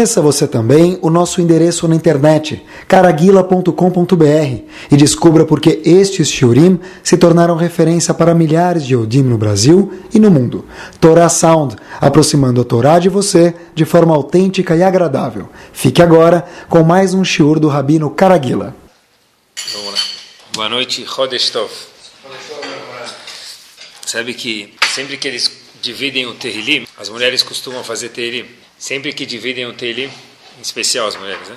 Conheça você também o nosso endereço na internet, caraguila.com.br, e descubra por que estes shiurim se tornaram referência para milhares de Yodim no Brasil e no mundo. Torá Sound, aproximando a Torá de você de forma autêntica e agradável. Fique agora com mais um shiur do Rabino Caraguila. Boa noite, Chodesh Tov. Sabe que sempre que eles dividem o Terrilim, as mulheres costumam fazer Terrilim sempre que dividem o Teilim, em especial as mulheres, né?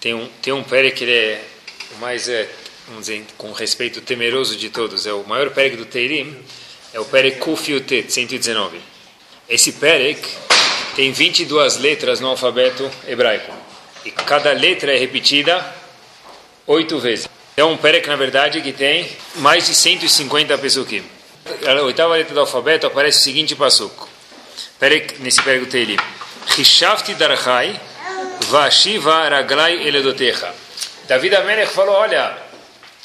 tem um tem um pere que ele é o mais é, vamos dizer, com respeito temeroso de todos, é o maior perek do Teilim, é o perek Kufiutet 119. Esse perek tem 22 letras no alfabeto hebraico e cada letra é repetida oito vezes. É um perek na verdade que tem mais de 150 pesukim. A oitava letra do alfabeto aparece o seguinte passuco. Perek nesse perek do Teilim. Rishavti darchai, vashiva raglai eledotecha. David Amelech falou, olha,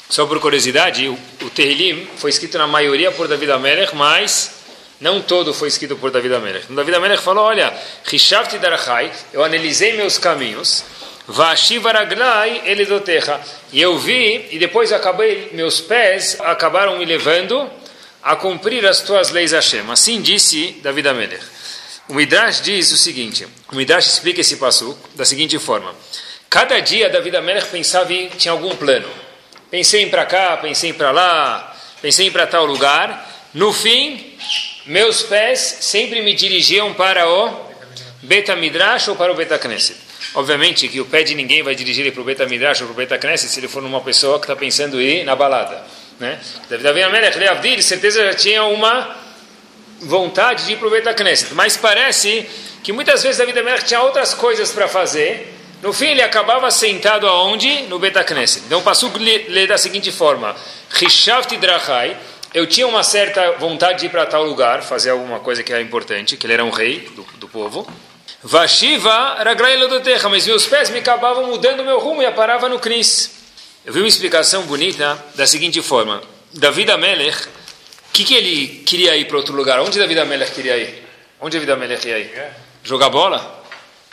só por curiosidade, o, Tehillim foi escrito na maioria por David Amelech, mas não todo foi escrito por David Amelech. Então, David Amelech falou, olha, Rishavti darchai, eu analisei meus caminhos, vashiva raglai eledotecha. E eu vi, e depois acabei, meus pés acabaram me levando a cumprir as tuas leis Hashem. Assim disse David Amelech. O Midrash diz o seguinte: o Midrash explica esse passo da seguinte forma: cada dia David Amelech pensava em tinha algum plano. Pensei em para cá, pensei em para lá, pensei em para tal lugar. No fim, meus pés sempre me dirigiam para o Beta Midrash ou para o Beta Knesset. Obviamente que o pé de ninguém vai dirigir ele para o Beta Midrash ou para o Beta Knesset se ele for uma pessoa que está pensando em ir na balada. Né? David Amelech, certeza já tinha uma vontade de ir para o Betacneset. Mas parece que muitas vezes David Amelech tinha outras coisas para fazer. No fim, ele acabava sentado aonde? No Betacneset. Então, o Pasuk lê da seguinte forma: Rishavti Drachai. Eu tinha uma certa vontade de ir para tal lugar, fazer alguma coisa que era importante, que ele era um rei do, do povo. Vashiva Lodotecha, mas meus pés me acabavam mudando meu rumo e eu parava no Cris. Eu vi uma explicação bonita da seguinte forma: David Amelech o que, que ele queria ir para outro lugar? Onde David Amelech queria ir? Onde David Amelech ia ir? Jogar bola?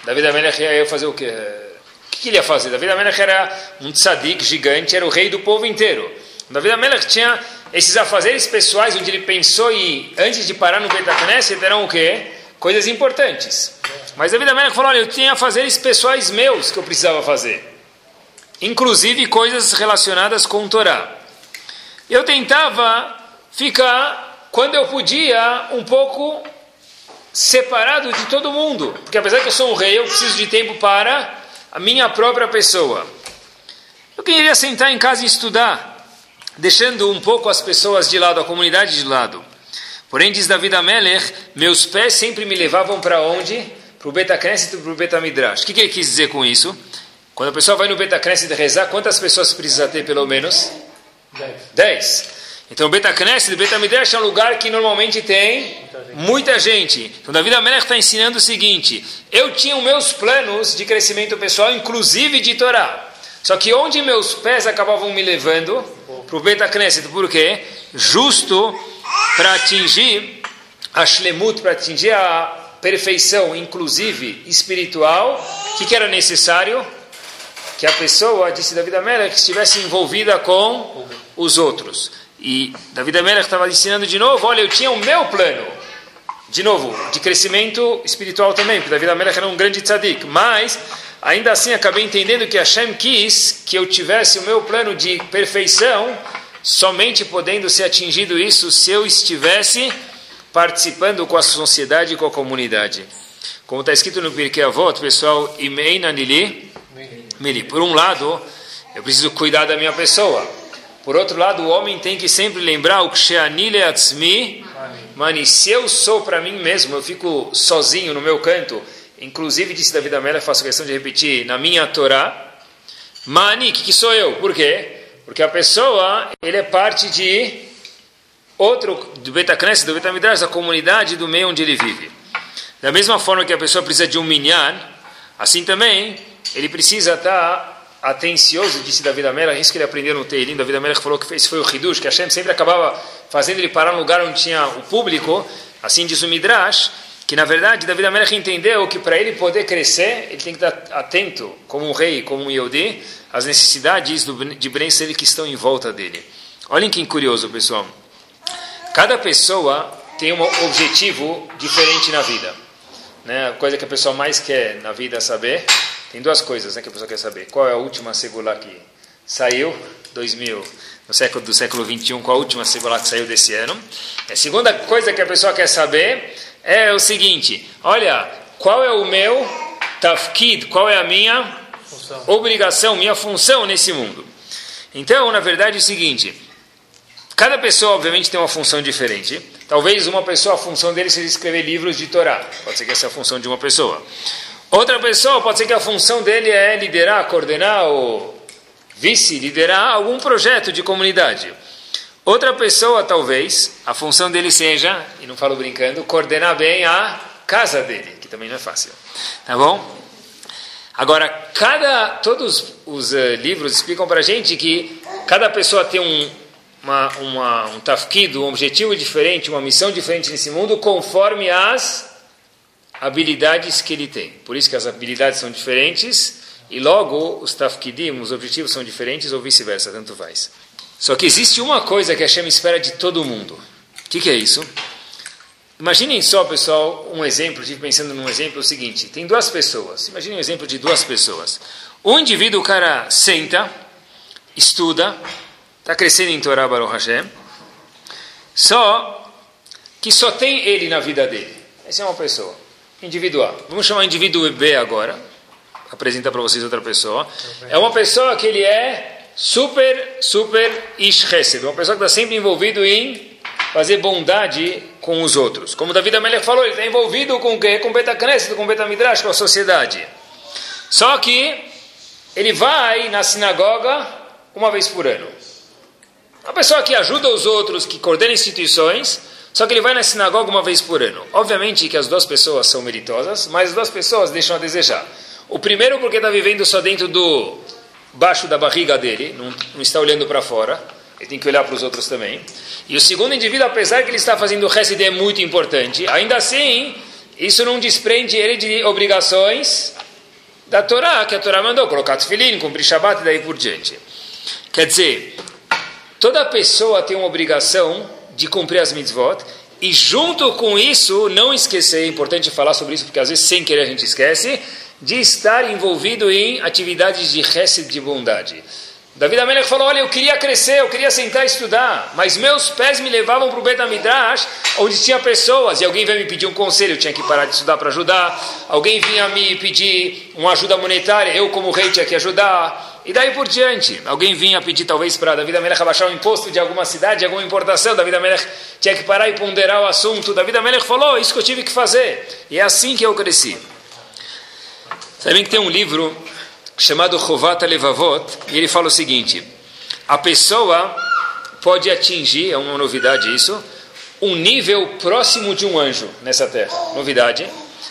David Amelech ia fazer o quê? O que, que ele ia fazer? David Amelech era um tzadik gigante, era o rei do povo inteiro. David Amelech tinha esses afazeres pessoais onde ele pensou e antes de parar no Betacneset eram o quê? Coisas importantes. Mas David Amelech falou, olha, eu tinha afazeres pessoais meus que eu precisava fazer. Inclusive coisas relacionadas com o Torá. Eu tentava ficar, quando eu podia, um pouco separado de todo mundo. Porque apesar que eu sou um rei, eu preciso de tempo para a minha própria pessoa. Eu queria sentar em casa e estudar, deixando um pouco as pessoas de lado, a comunidade de lado. Porém, diz David Amelech, meus pés sempre me levavam para onde? Para o Betacneset e para o Betamidrash. O que, que ele quis dizer com isso? Quando a pessoa vai no Betacneset rezar, quantas pessoas precisa ter pelo menos? Dez. Dez. Então, Beta Knesset, Beta Midrash é um lugar que normalmente tem muita gente. Então, Davi Amelech está ensinando o seguinte: eu tinha meus planos de crescimento pessoal, inclusive de Torá. Só que onde meus pés acabavam me levando? Para o Beta Knesset. Por quê? Justo para atingir a Shlemut, para atingir a perfeição, inclusive espiritual. O que, que era necessário? Que a pessoa, disse Davi Amelech, estivesse envolvida com os outros. E David Amelech estava ensinando de novo, olha, eu tinha o meu plano, de novo, de crescimento espiritual também, porque David Amelech era um grande tzadik, mas ainda assim acabei entendendo que Hashem quis que eu tivesse o meu plano de perfeição, somente podendo ser atingido isso se eu estivesse participando com a sociedade e com a comunidade. Como está escrito no Pirkei Avot, pessoal, Imeina Nili, por um lado, eu preciso cuidar da minha pessoa, por outro lado, o homem tem que sempre lembrar o Ksheanile Atzmi, Mani, se eu sou para mim mesmo, eu fico sozinho no meu canto, inclusive disse David Amélia, faço questão de repetir, na minha Torá, Mani, que, que sou eu? Por quê? Porque a pessoa, ele é parte de outro, do Betacnes, do Betamidrash, da comunidade, do meio onde ele vive. Da mesma forma que a pessoa precisa de um minyan, assim também, ele precisa estar atencioso, disse David Amelech, isso que ele aprendeu no Teilim, David Amelech falou que esse foi o Hidush, que Hashem sempre acabava fazendo ele parar no lugar onde tinha o público, assim diz o Midrash, que na verdade Davi Amelech entendeu que para ele poder crescer, ele tem que estar atento, como um rei, como um Yodi, às necessidades do, de Ben que estão em volta dele. Olhem que curioso, pessoal. Cada pessoa tem um objetivo diferente na vida. Né? A coisa que a pessoa mais quer na vida saber, tem duas coisas né, que a pessoa quer saber. Qual é a última segula que saiu? 2000, no século do século 21, qual a última segula que saiu desse ano? A segunda coisa que a pessoa quer saber é o seguinte: olha, qual é o meu tafkid, qual é a minha função. obrigação, minha função nesse mundo? Então, na verdade, é o seguinte: cada pessoa, obviamente, tem uma função diferente. Talvez uma pessoa, a função dele seja escrever livros de Torá. Pode ser que essa é a função de uma pessoa. Outra pessoa, pode ser que a função dele é liderar, coordenar ou vice-liderar algum projeto de comunidade. Outra pessoa, talvez, a função dele seja, e não falo brincando, coordenar bem a casa dele, que também não é fácil. Tá bom? Agora, cada, todos os uh, livros explicam para a gente que cada pessoa tem um, uma, uma, um tafkido, um objetivo diferente, uma missão diferente nesse mundo, conforme as habilidades que ele tem. Por isso que as habilidades são diferentes e logo os tafkidim, os objetivos são diferentes ou vice-versa, tanto faz. Só que existe uma coisa que a Hashem espera de todo mundo. O que, que, é isso? Imaginem só, pessoal, um exemplo, estive pensando num exemplo, é o seguinte, tem duas pessoas, imaginem um exemplo de duas pessoas. Um indivíduo, o cara senta, estuda, está crescendo em Torá Baruch Hashem, só que só tem ele na vida dele. Essa é uma pessoa, individual. Vamos chamar indivíduo B agora, apresentar para vocês outra pessoa. É uma pessoa que ele é super, super ish chesed, uma pessoa que está sempre envolvido em fazer bondade com os outros. Como David Amelech falou, ele está envolvido com o quê? Com Beta Knesset, com Beta Midrash, com a sociedade. Só que ele vai na sinagoga uma vez por ano. Uma pessoa que ajuda os outros, que coordena instituições, só que ele vai na sinagoga uma vez por ano. Obviamente que as duas pessoas são meritosas, mas as duas pessoas deixam a desejar. O primeiro porque está vivendo só dentro do baixo da barriga dele, não, não está olhando para fora, ele tem que olhar para os outros também. E o segundo indivíduo, apesar que ele está fazendo o é muito importante, ainda assim, isso não desprende ele de obrigações da Torá, que a Torá mandou, colocar tefilim, cumprir Shabbat e daí por diante. Quer dizer, toda pessoa tem uma obrigação de cumprir as mitzvot, e junto com isso, não esquecer, é importante falar sobre isso, porque às vezes sem querer a gente esquece, de estar envolvido em atividades de resto de bondade. David Amelech falou, olha, eu queria crescer, eu queria sentar e estudar, mas meus pés me levavam para o Betamidrash, onde tinha pessoas, e alguém veio me pedir um conselho, eu tinha que parar de estudar para ajudar, alguém vinha me pedir uma ajuda monetária, eu como rei tinha que ajudar, e daí por diante. Alguém vinha pedir talvez para David Amelech abaixar o imposto de alguma cidade, de alguma importação, David Amelech tinha que parar e ponderar o assunto, David Amelech falou, isso que eu tive que fazer, e é assim que eu cresci. Sabem que tem um livro chamado Chovat Levavot, e ele fala o seguinte: a pessoa pode atingir, é uma novidade isso, um nível próximo de um anjo nessa terra. Novidade.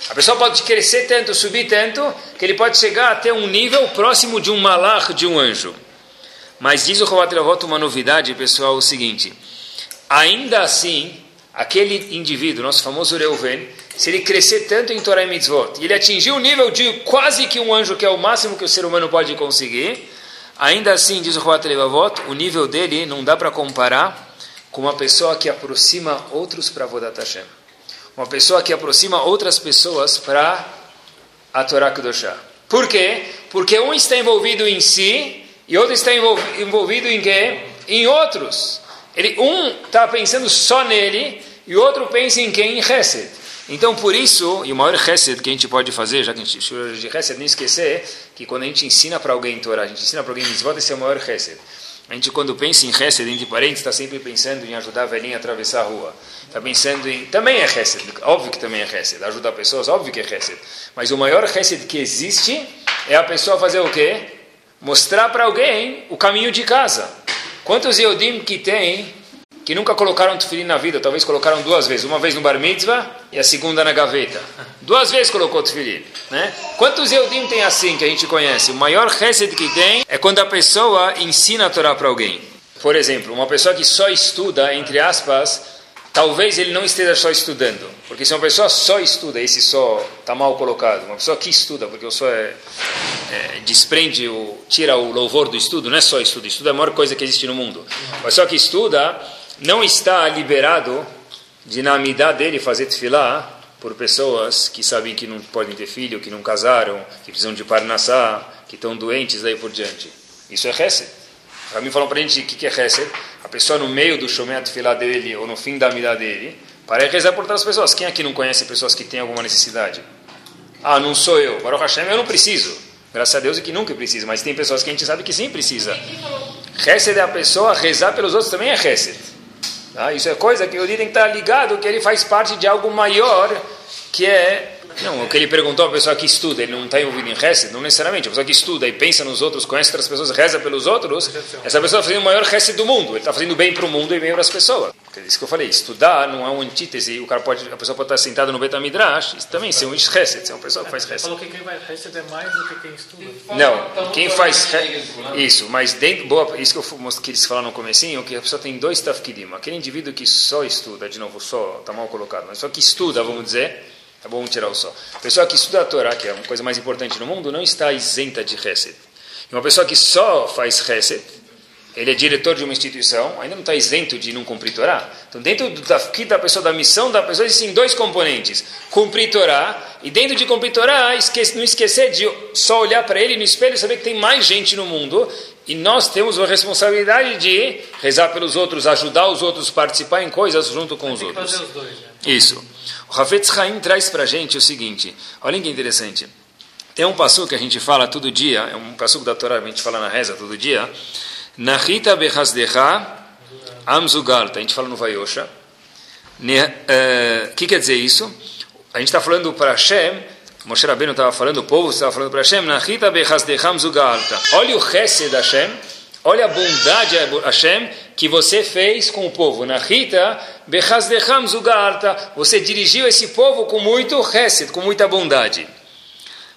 A pessoa pode crescer tanto, subir tanto, que ele pode chegar até um nível próximo de um malach, de um anjo. Mas diz o Chovat Levavot uma novidade, pessoal, o seguinte: ainda assim, aquele indivíduo, nosso famoso Reuven, se ele crescer tanto em Torah e Mitzvot, e ele atingir o nível de quase que um anjo, que é o máximo que o ser humano pode conseguir, ainda assim, diz o Levavot, o nível dele não dá para comparar com uma pessoa que aproxima outros para Vodat Hashem. Uma pessoa que aproxima outras pessoas para a Torá Kedoshá. Por quê? Porque um está envolvido em si e outro está envolvido em quê? Em outros. Ele, um está pensando só nele e outro pensa em quem? Em Hesed. Então, por isso, e o maior Hesed que a gente pode fazer, já que a gente de Hesed, nem esquecer que quando a gente ensina para alguém Torah, a gente ensina para alguém Mitzvot, esse é o maior Hesed. A gente, quando pensa em Hesed, entre parentes, está sempre pensando em ajudar a velhinha a atravessar a rua. Está pensando em... Também é Hesed, óbvio que também é Hesed. Ajudar pessoas, óbvio que é Hesed. Mas o maior Hesed que existe é a pessoa fazer o quê? Mostrar para alguém o caminho de casa. Quantos Eudim que tem que nunca colocaram tefilim na vida, talvez colocaram duas vezes, uma vez no bar mitzvah e a segunda na gaveta. Duas vezes colocou tefilim, né? Quantos Eudim tem assim que a gente conhece? O maior reset que tem é quando a pessoa ensina a Torá para alguém. Por exemplo, uma pessoa que só estuda, entre aspas, talvez ele não esteja só estudando. Porque se uma pessoa só estuda, esse só está mal colocado, uma pessoa que estuda, porque o só é, é, desprende, o, tira o louvor do estudo, não é só estudo, estudo é a maior coisa que existe no mundo. Uma pessoa que estuda não está liberado de, na amidade dele, fazer tefilá por pessoas que sabem que não podem ter filho, que não casaram, que precisam de parnassá, que estão doentes, daí por diante. Isso é Hesed. Rami falou para a gente o que é Hesed. A pessoa no meio do Shomet Filá dele, ou no fim da amidade dele, para rezar por outras pessoas. Quem aqui não conhece pessoas que têm alguma necessidade? Ah, não sou eu. Baruch Hashem, eu não preciso. Graças a Deus é que nunca precisa. Mas tem pessoas que a gente sabe que sim precisa. Hesed é a pessoa, rezar pelos outros também é Hesed. Tá? Isso é coisa que o dia tem que estar ligado, que ele faz parte de algo maior, que é não, o que ele perguntou a pessoa que estuda, ele não está envolvido em Hesed, não necessariamente. A pessoa que estuda e pensa nos outros, conhece outras pessoas, reza pelos outros, essa pessoa está fazendo o maior Hesed do mundo. Ele está fazendo bem para o mundo e bem para as pessoas. É isso que eu falei, estudar não é uma antítese, o cara pode, a pessoa pode estar sentada no Betamidrash, isso também ser um Hesed, ser uma pessoa que faz Hesed. falou que quem vai Hesed é mais do que quem estuda. Não, quem faz isso, mas dentro, boa, isso que eu quis falar no comecinho, que a pessoa tem dois tafkidim. Aquele indivíduo que só estuda, de novo, só, está mal colocado, mas só que estuda, vamos dizer, Tá bom, tirar o sol. A pessoa que estuda a Torá, que é uma coisa mais importante no mundo, não está isenta de Hesed. E uma pessoa que só faz Hesed, ele é diretor de uma instituição, ainda não está isento de não cumprir Torá. Então, dentro do tafkid da pessoa, da missão da pessoa, existem dois componentes. Cumprir Torá, e dentro de cumprir Torá, não esquecer de só olhar para ele no espelho e saber que tem mais gente no mundo, e nós temos a responsabilidade de rezar pelos outros, ajudar os outros, participar em coisas junto com os outros. Fazer os dois, né? Isso. O Hafetz Haim traz para a gente o seguinte, olha que interessante. Tem um passo que a gente fala todo dia, é um passo da Torá, a gente fala na reza todo dia. Nahita behazdecha amzugalta, a gente fala no Vayosha. O uh, que quer dizer isso? A gente está falando para Hashem, Moshe Rabbeinu estava falando, o povo estava falando para Hashem, Nahita behazdecha amzugalta. Olha o chesed da Hashem, olha a bondade de Hashem que você fez com o povo. Nahita bechazdecham zugarta. Você dirigiu esse povo com muito chesed, com muita bondade.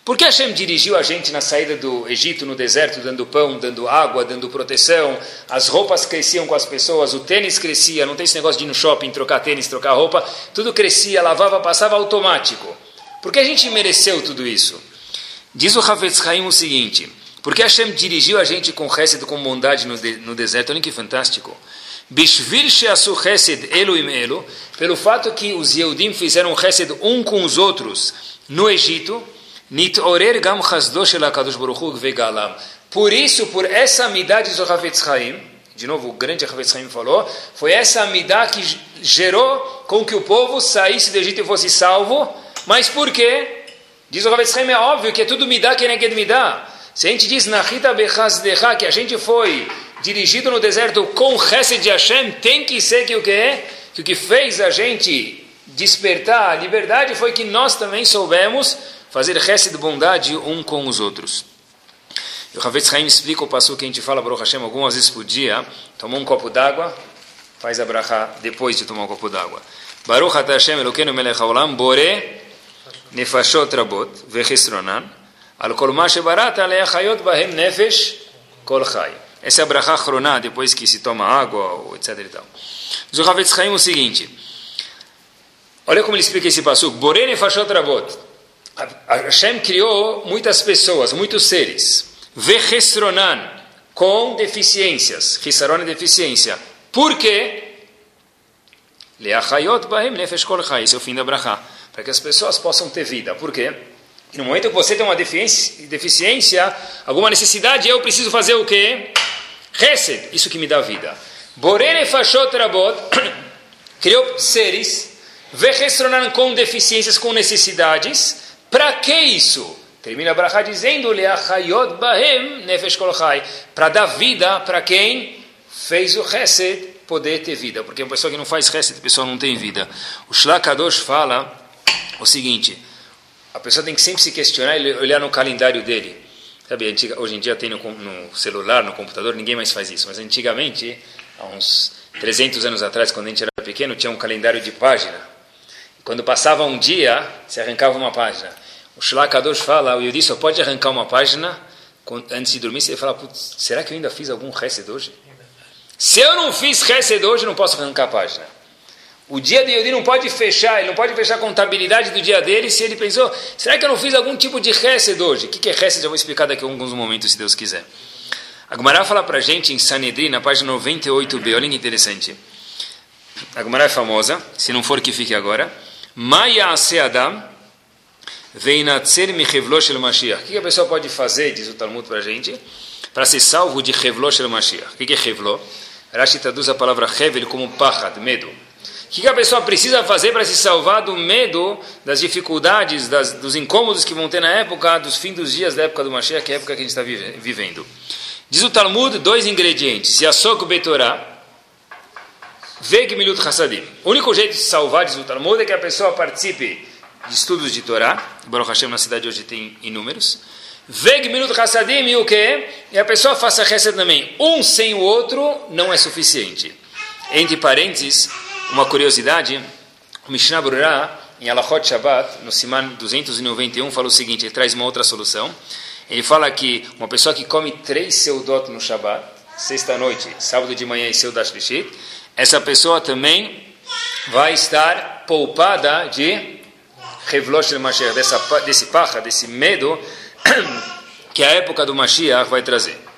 Por que Hashem dirigiu a gente na saída do Egito, no deserto, dando pão, dando água, dando proteção? As roupas cresciam com as pessoas, o tênis crescia, não tem esse negócio de ir no shopping, trocar tênis, trocar roupa. Tudo crescia, lavava, passava automático. Por que a gente mereceu tudo isso? Diz o Havetz Haim o seguinte, porque Hashem dirigiu a gente com chesed, com bondade no, de, no deserto, olha que fantástico. Bishvil she'asu chesed elu im elu, pelo fato que os Yehudim fizeram chesed um com os outros no Egito, nitorer gam chasdo shel HaKadosh Baruch Hu vegalam. Por isso, por essa amidade do Havetz Chaim, de novo o grande Havetz Chaim falou, foi essa amidade que gerou com que o povo saísse do Egito e fosse salvo, mas por quê? Diz o Havetz Chaim, é óbvio que é tudo midá que neged midá. Se a gente diz Nahita Bechazdecha, que a gente foi dirigido no deserto com Chesed de Hashem, tem que ser que o que é? Que o que fez a gente despertar a liberdade foi que nós também soubemos fazer Chesed bondade um com os outros. E o Havetz Haim explica o passo que a gente fala Baruch Hashem algumas vezes por dia, tomou um copo d'água, faz a bracha depois de tomar um copo d'água. Baruch Hashem Elokeinu melech haolam, bore nefashot rabot vechesronan, Essa é a brachá chroná, depois que se toma água, etc. Diz o Chaim o seguinte, olha como ele explica esse passo. Borene fashot rabot. Hashem criou muitas pessoas, muitos seres. Com deficiências. É deficiência. Por quê? Leachayot bahem nefesh. Esse é o fim da brachá. Para que as pessoas possam ter vida. Por quê? No momento que você tem uma deficiência, alguma necessidade, eu preciso fazer o quê? Hesed, isso que me dá vida. Borene fashot rabot, criou seres, vechestronan com deficiências, com necessidades. Para que isso? Termina a Brachá dizendo, bahem nefesh kolchai. Para dar vida para quem fez o Hesed poder ter vida. Porque uma pessoa que não faz Hesed, a pessoa não tem vida. O Shlakadosh fala o seguinte, a pessoa tem que sempre se questionar e olhar no calendário dele. Sabe, antiga, hoje em dia tem no, no, celular, no computador, ninguém mais faz isso. Mas antigamente, há uns 300 anos atrás, quando a gente era pequeno, tinha um calendário de página. Quando passava um dia, se arrancava uma página. O Shlakadosh fala, o Yudi só pode arrancar uma página antes de dormir. Você fala, será que eu ainda fiz algum Hesed hoje? Se eu não fiz Hesed hoje, não posso arrancar a página. O dia de Yodi não pode fechar, ele não pode fechar a contabilidade do dia dele se ele pensou, será que eu não fiz algum tipo de Hesed hoje? O que é Hesed? Já vou explicar daqui a alguns momentos, se Deus quiser. A Gumara fala para gente em Sanedri, na página 98b, olha que interessante. A Gumara é famosa, se não for que fique agora. Maya Adam veinatzer michevlo shel Mashiach. O que a pessoa pode fazer, diz o Talmud para gente, para ser salvo de Hevlo shel Mashiach? O que é Hevlo? Rashi traduz a palavra Hevel como pachad, medo. O que a pessoa precisa fazer para se salvar do medo, das dificuldades, das, dos incômodos que vão ter na época, dos fins dos dias da época do Mashiach, que é a época que a gente está vivendo? Diz o Talmud, dois ingredientes. Yasok Betorah, Veg Milut Hassadim. O único jeito de se salvar, diz o Talmud, é que a pessoa participe de estudos de Torá. Baruch Hashem, na cidade hoje tem inúmeros. Veg Milut Hassadim e o que? E a pessoa faça Hesed também. Um sem o outro não é suficiente. Entre parênteses, uma curiosidade, o Mishnah Brurah, em Alachot Shabbat, no Siman 291, fala o seguinte, ele traz uma outra solução. Ele fala que uma pessoa que come três seudot no Shabbat, sexta-noite, sábado de manhã e seudat shlishit, essa pessoa também vai estar poupada de Revlosh Mashiach, dessa, desse pacha, desse medo que a época do Mashiach vai trazer.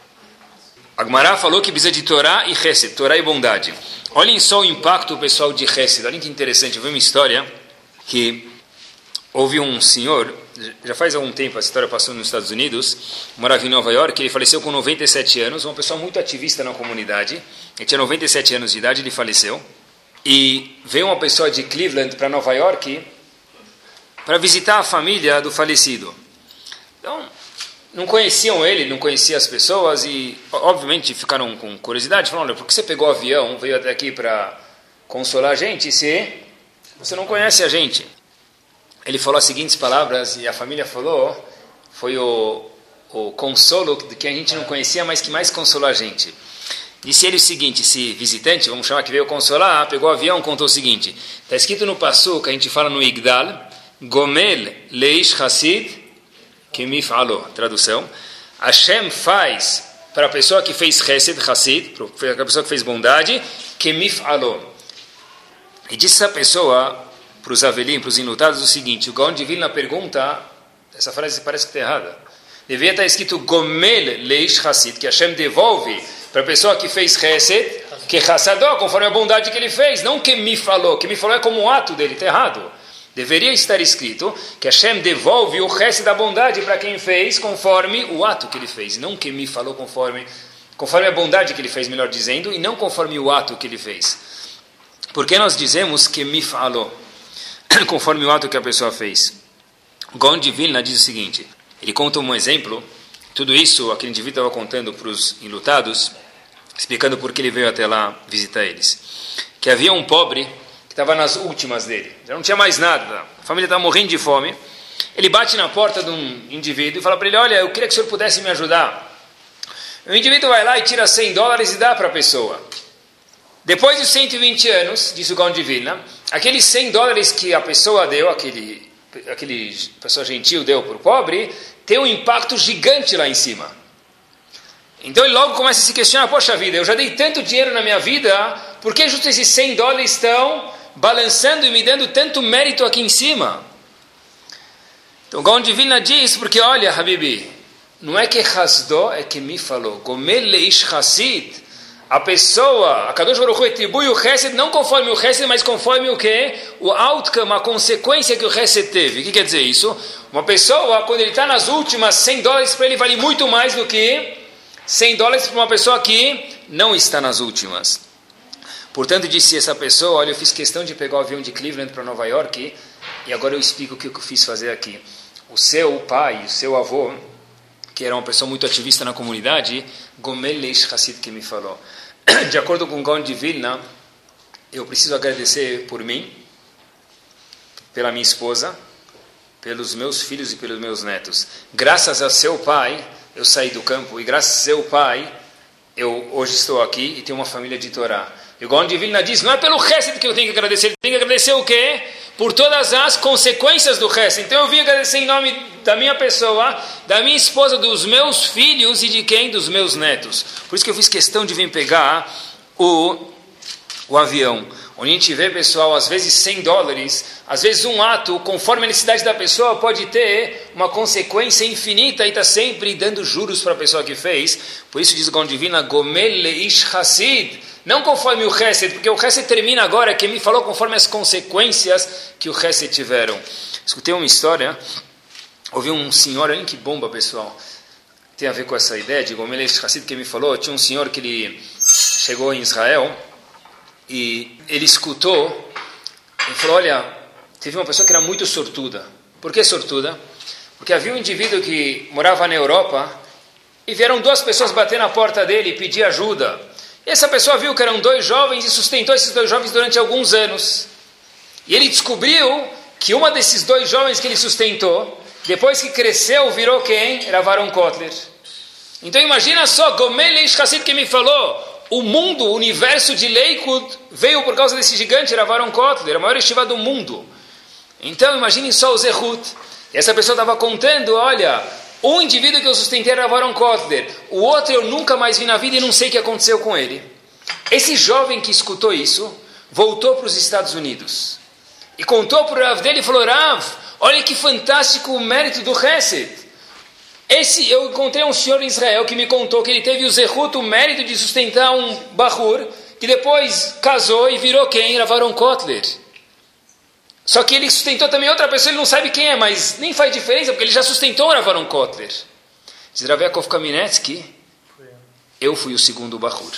Agmará falou que precisa de Torá e Hesed, Torá e bondade. Olhem só o impacto pessoal de Hesed. Olhem que interessante. Eu vi uma história que houve um senhor, já faz algum tempo, essa história passou nos Estados Unidos, morava em Nova York, ele faleceu com 97 anos, uma pessoa muito ativista na comunidade. Ele tinha 97 anos de idade, ele faleceu. E veio uma pessoa de Cleveland para Nova York para visitar a família do falecido. Então, não conheciam ele, não conhecia as pessoas e, obviamente, ficaram com curiosidade. Falaram: olha, por que você pegou o avião, veio até aqui para consolar a gente se você não conhece a gente? Ele falou as seguintes palavras e a família falou: foi o, o consolo de quem a gente não conhecia, mas que mais consolou a gente. Disse ele o seguinte: esse visitante, vamos chamar que veio consolar, pegou o avião, contou o seguinte: está escrito no passo que a gente fala no Igdal, Gomel Leish Hasid que me falou. Tradução: Hashem faz para a pessoa que fez Chesed, Hasid, para a pessoa que fez bondade, que me falou. E disse a pessoa para os avelim, para os inlutados, o seguinte: o Gaon de Vilna pergunta, essa frase parece que está errada. Devia estar escrito Gomel Leish Hasid, que Hashem devolve para a pessoa que fez Chesed, que Hassadó, conforme a bondade que ele fez, não que me falou, que me falou é como um ato dele, está errado. Deveria estar escrito que Hashem devolve o resto da bondade para quem fez conforme o ato que ele fez, não que me falou conforme, conforme a bondade que ele fez, melhor dizendo, e não conforme o ato que ele fez. Porque nós dizemos que me falou, conforme o ato que a pessoa fez. Gon Vilna diz o seguinte: ele conta um exemplo, tudo isso aquele indivíduo estava contando para os enlutados, explicando por que ele veio até lá visitar eles. Que havia um pobre que estava nas últimas dele, já não tinha mais nada, a família estava morrendo de fome. Ele bate na porta de um indivíduo e fala para ele: Olha, eu queria que o senhor pudesse me ajudar. O indivíduo vai lá e tira 100 dólares e dá para a pessoa. Depois de 120 anos, diz o Gaon de Vilna, aqueles 100 dólares que a pessoa deu, aquele, aquele pessoa gentil deu para o pobre, tem um impacto gigante lá em cima. Então ele logo começa a se questionar: Poxa vida, eu já dei tanto dinheiro na minha vida, por que justo esses 100 dólares estão balançando e me dando tanto mérito aqui em cima. Então, Gaon de Vilna diz, porque olha, Habibi, não é que Hasdo, é que me falou, Gomeleish Hasid, a pessoa, a Kadosh Baruch Hu atribui o Hesed não conforme o Hesed, mas conforme o que? O outcome, a consequência que o Hesed teve. O que quer dizer isso? Uma pessoa, quando ele está nas últimas 100 dólares, para ele vale muito mais do que 100 dólares para uma pessoa que não está nas últimas. Portanto, disse essa pessoa: Olha, eu fiz questão de pegar o avião de Cleveland para Nova York e agora eu explico o que eu fiz fazer aqui. O seu pai, o seu avô, que era uma pessoa muito ativista na comunidade, Gomel Leish Hassid, que me falou. De acordo com Gaon de Vilna, eu preciso agradecer por mim, pela minha esposa, pelos meus filhos e pelos meus netos. Graças a seu pai, eu saí do campo e graças a seu pai, eu hoje estou aqui e tenho uma família de Torá. E o Gaon de Vilna diz, não é pelo Hesed que eu tenho que agradecer, tem que agradecer o quê? Por todas as consequências do Hesed. Então eu vim agradecer em nome da minha pessoa, da minha esposa, dos meus filhos e de quem? Dos meus netos. Por isso que eu fiz questão de vir pegar o, o avião, onde a gente vê, pessoal, às vezes 100 dólares, às vezes um ato, conforme a necessidade da pessoa, pode ter uma consequência infinita e está sempre dando juros para a pessoa que fez. Por isso diz o Divina, Gomel Ish Hasid, não conforme o Hesed, porque o Hesed termina agora, que me falou conforme as consequências que o Hesed tiveram. Escutei uma história, ouvi um senhor, olha que bomba, pessoal, tem a ver com essa ideia de Gomel Ish Hasid que me falou, tinha um senhor que ele chegou em Israel, e ele escutou, e falou, olha, teve uma pessoa que era muito sortuda. Por que sortuda? Porque havia um indivíduo que morava na Europa e vieram duas pessoas bater na porta dele e pedir ajuda. E essa pessoa viu que eram dois jovens e sustentou esses dois jovens durante alguns anos. E ele descobriu que uma desses dois jovens que ele sustentou, depois que cresceu, virou quem? Era Varon Kotler. Então imagina só, Gomel Ishkassid que me falou, o mundo, o universo de Leikud veio por causa desse gigante, Ravaron Kotler, a maior estiva do mundo. Então, imaginem só o Zehut. E essa pessoa estava contando, olha, um indivíduo que eu sustentei era Ravaron Kotler, o outro eu nunca mais vi na vida e não sei o que aconteceu com ele. Esse jovem que escutou isso, voltou para os Estados Unidos. E contou para o Rav dele e falou, Rav, olha que fantástico o mérito do Hesed. Esse, eu encontrei um senhor em Israel que me contou que ele teve o zehut, o mérito de sustentar um bahur, que depois casou e virou quem? Ravaron Kotler. Só que ele sustentou também outra pessoa, ele não sabe quem é, mas nem faz diferença, porque ele já sustentou o Ravaron Kotler. Zravekov Kaminetsky, eu fui o segundo bahur.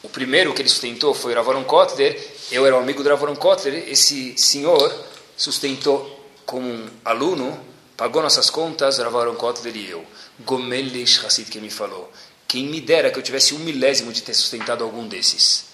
O primeiro que ele sustentou foi o Ravaron Kotler, eu era um amigo do Ravaron Kotler, esse senhor sustentou como um aluno pagou nossas contas, Ravaron Kotler e eu. Gomelish Hassid que me falou. Quem me dera que eu tivesse um milésimo de ter sustentado algum desses.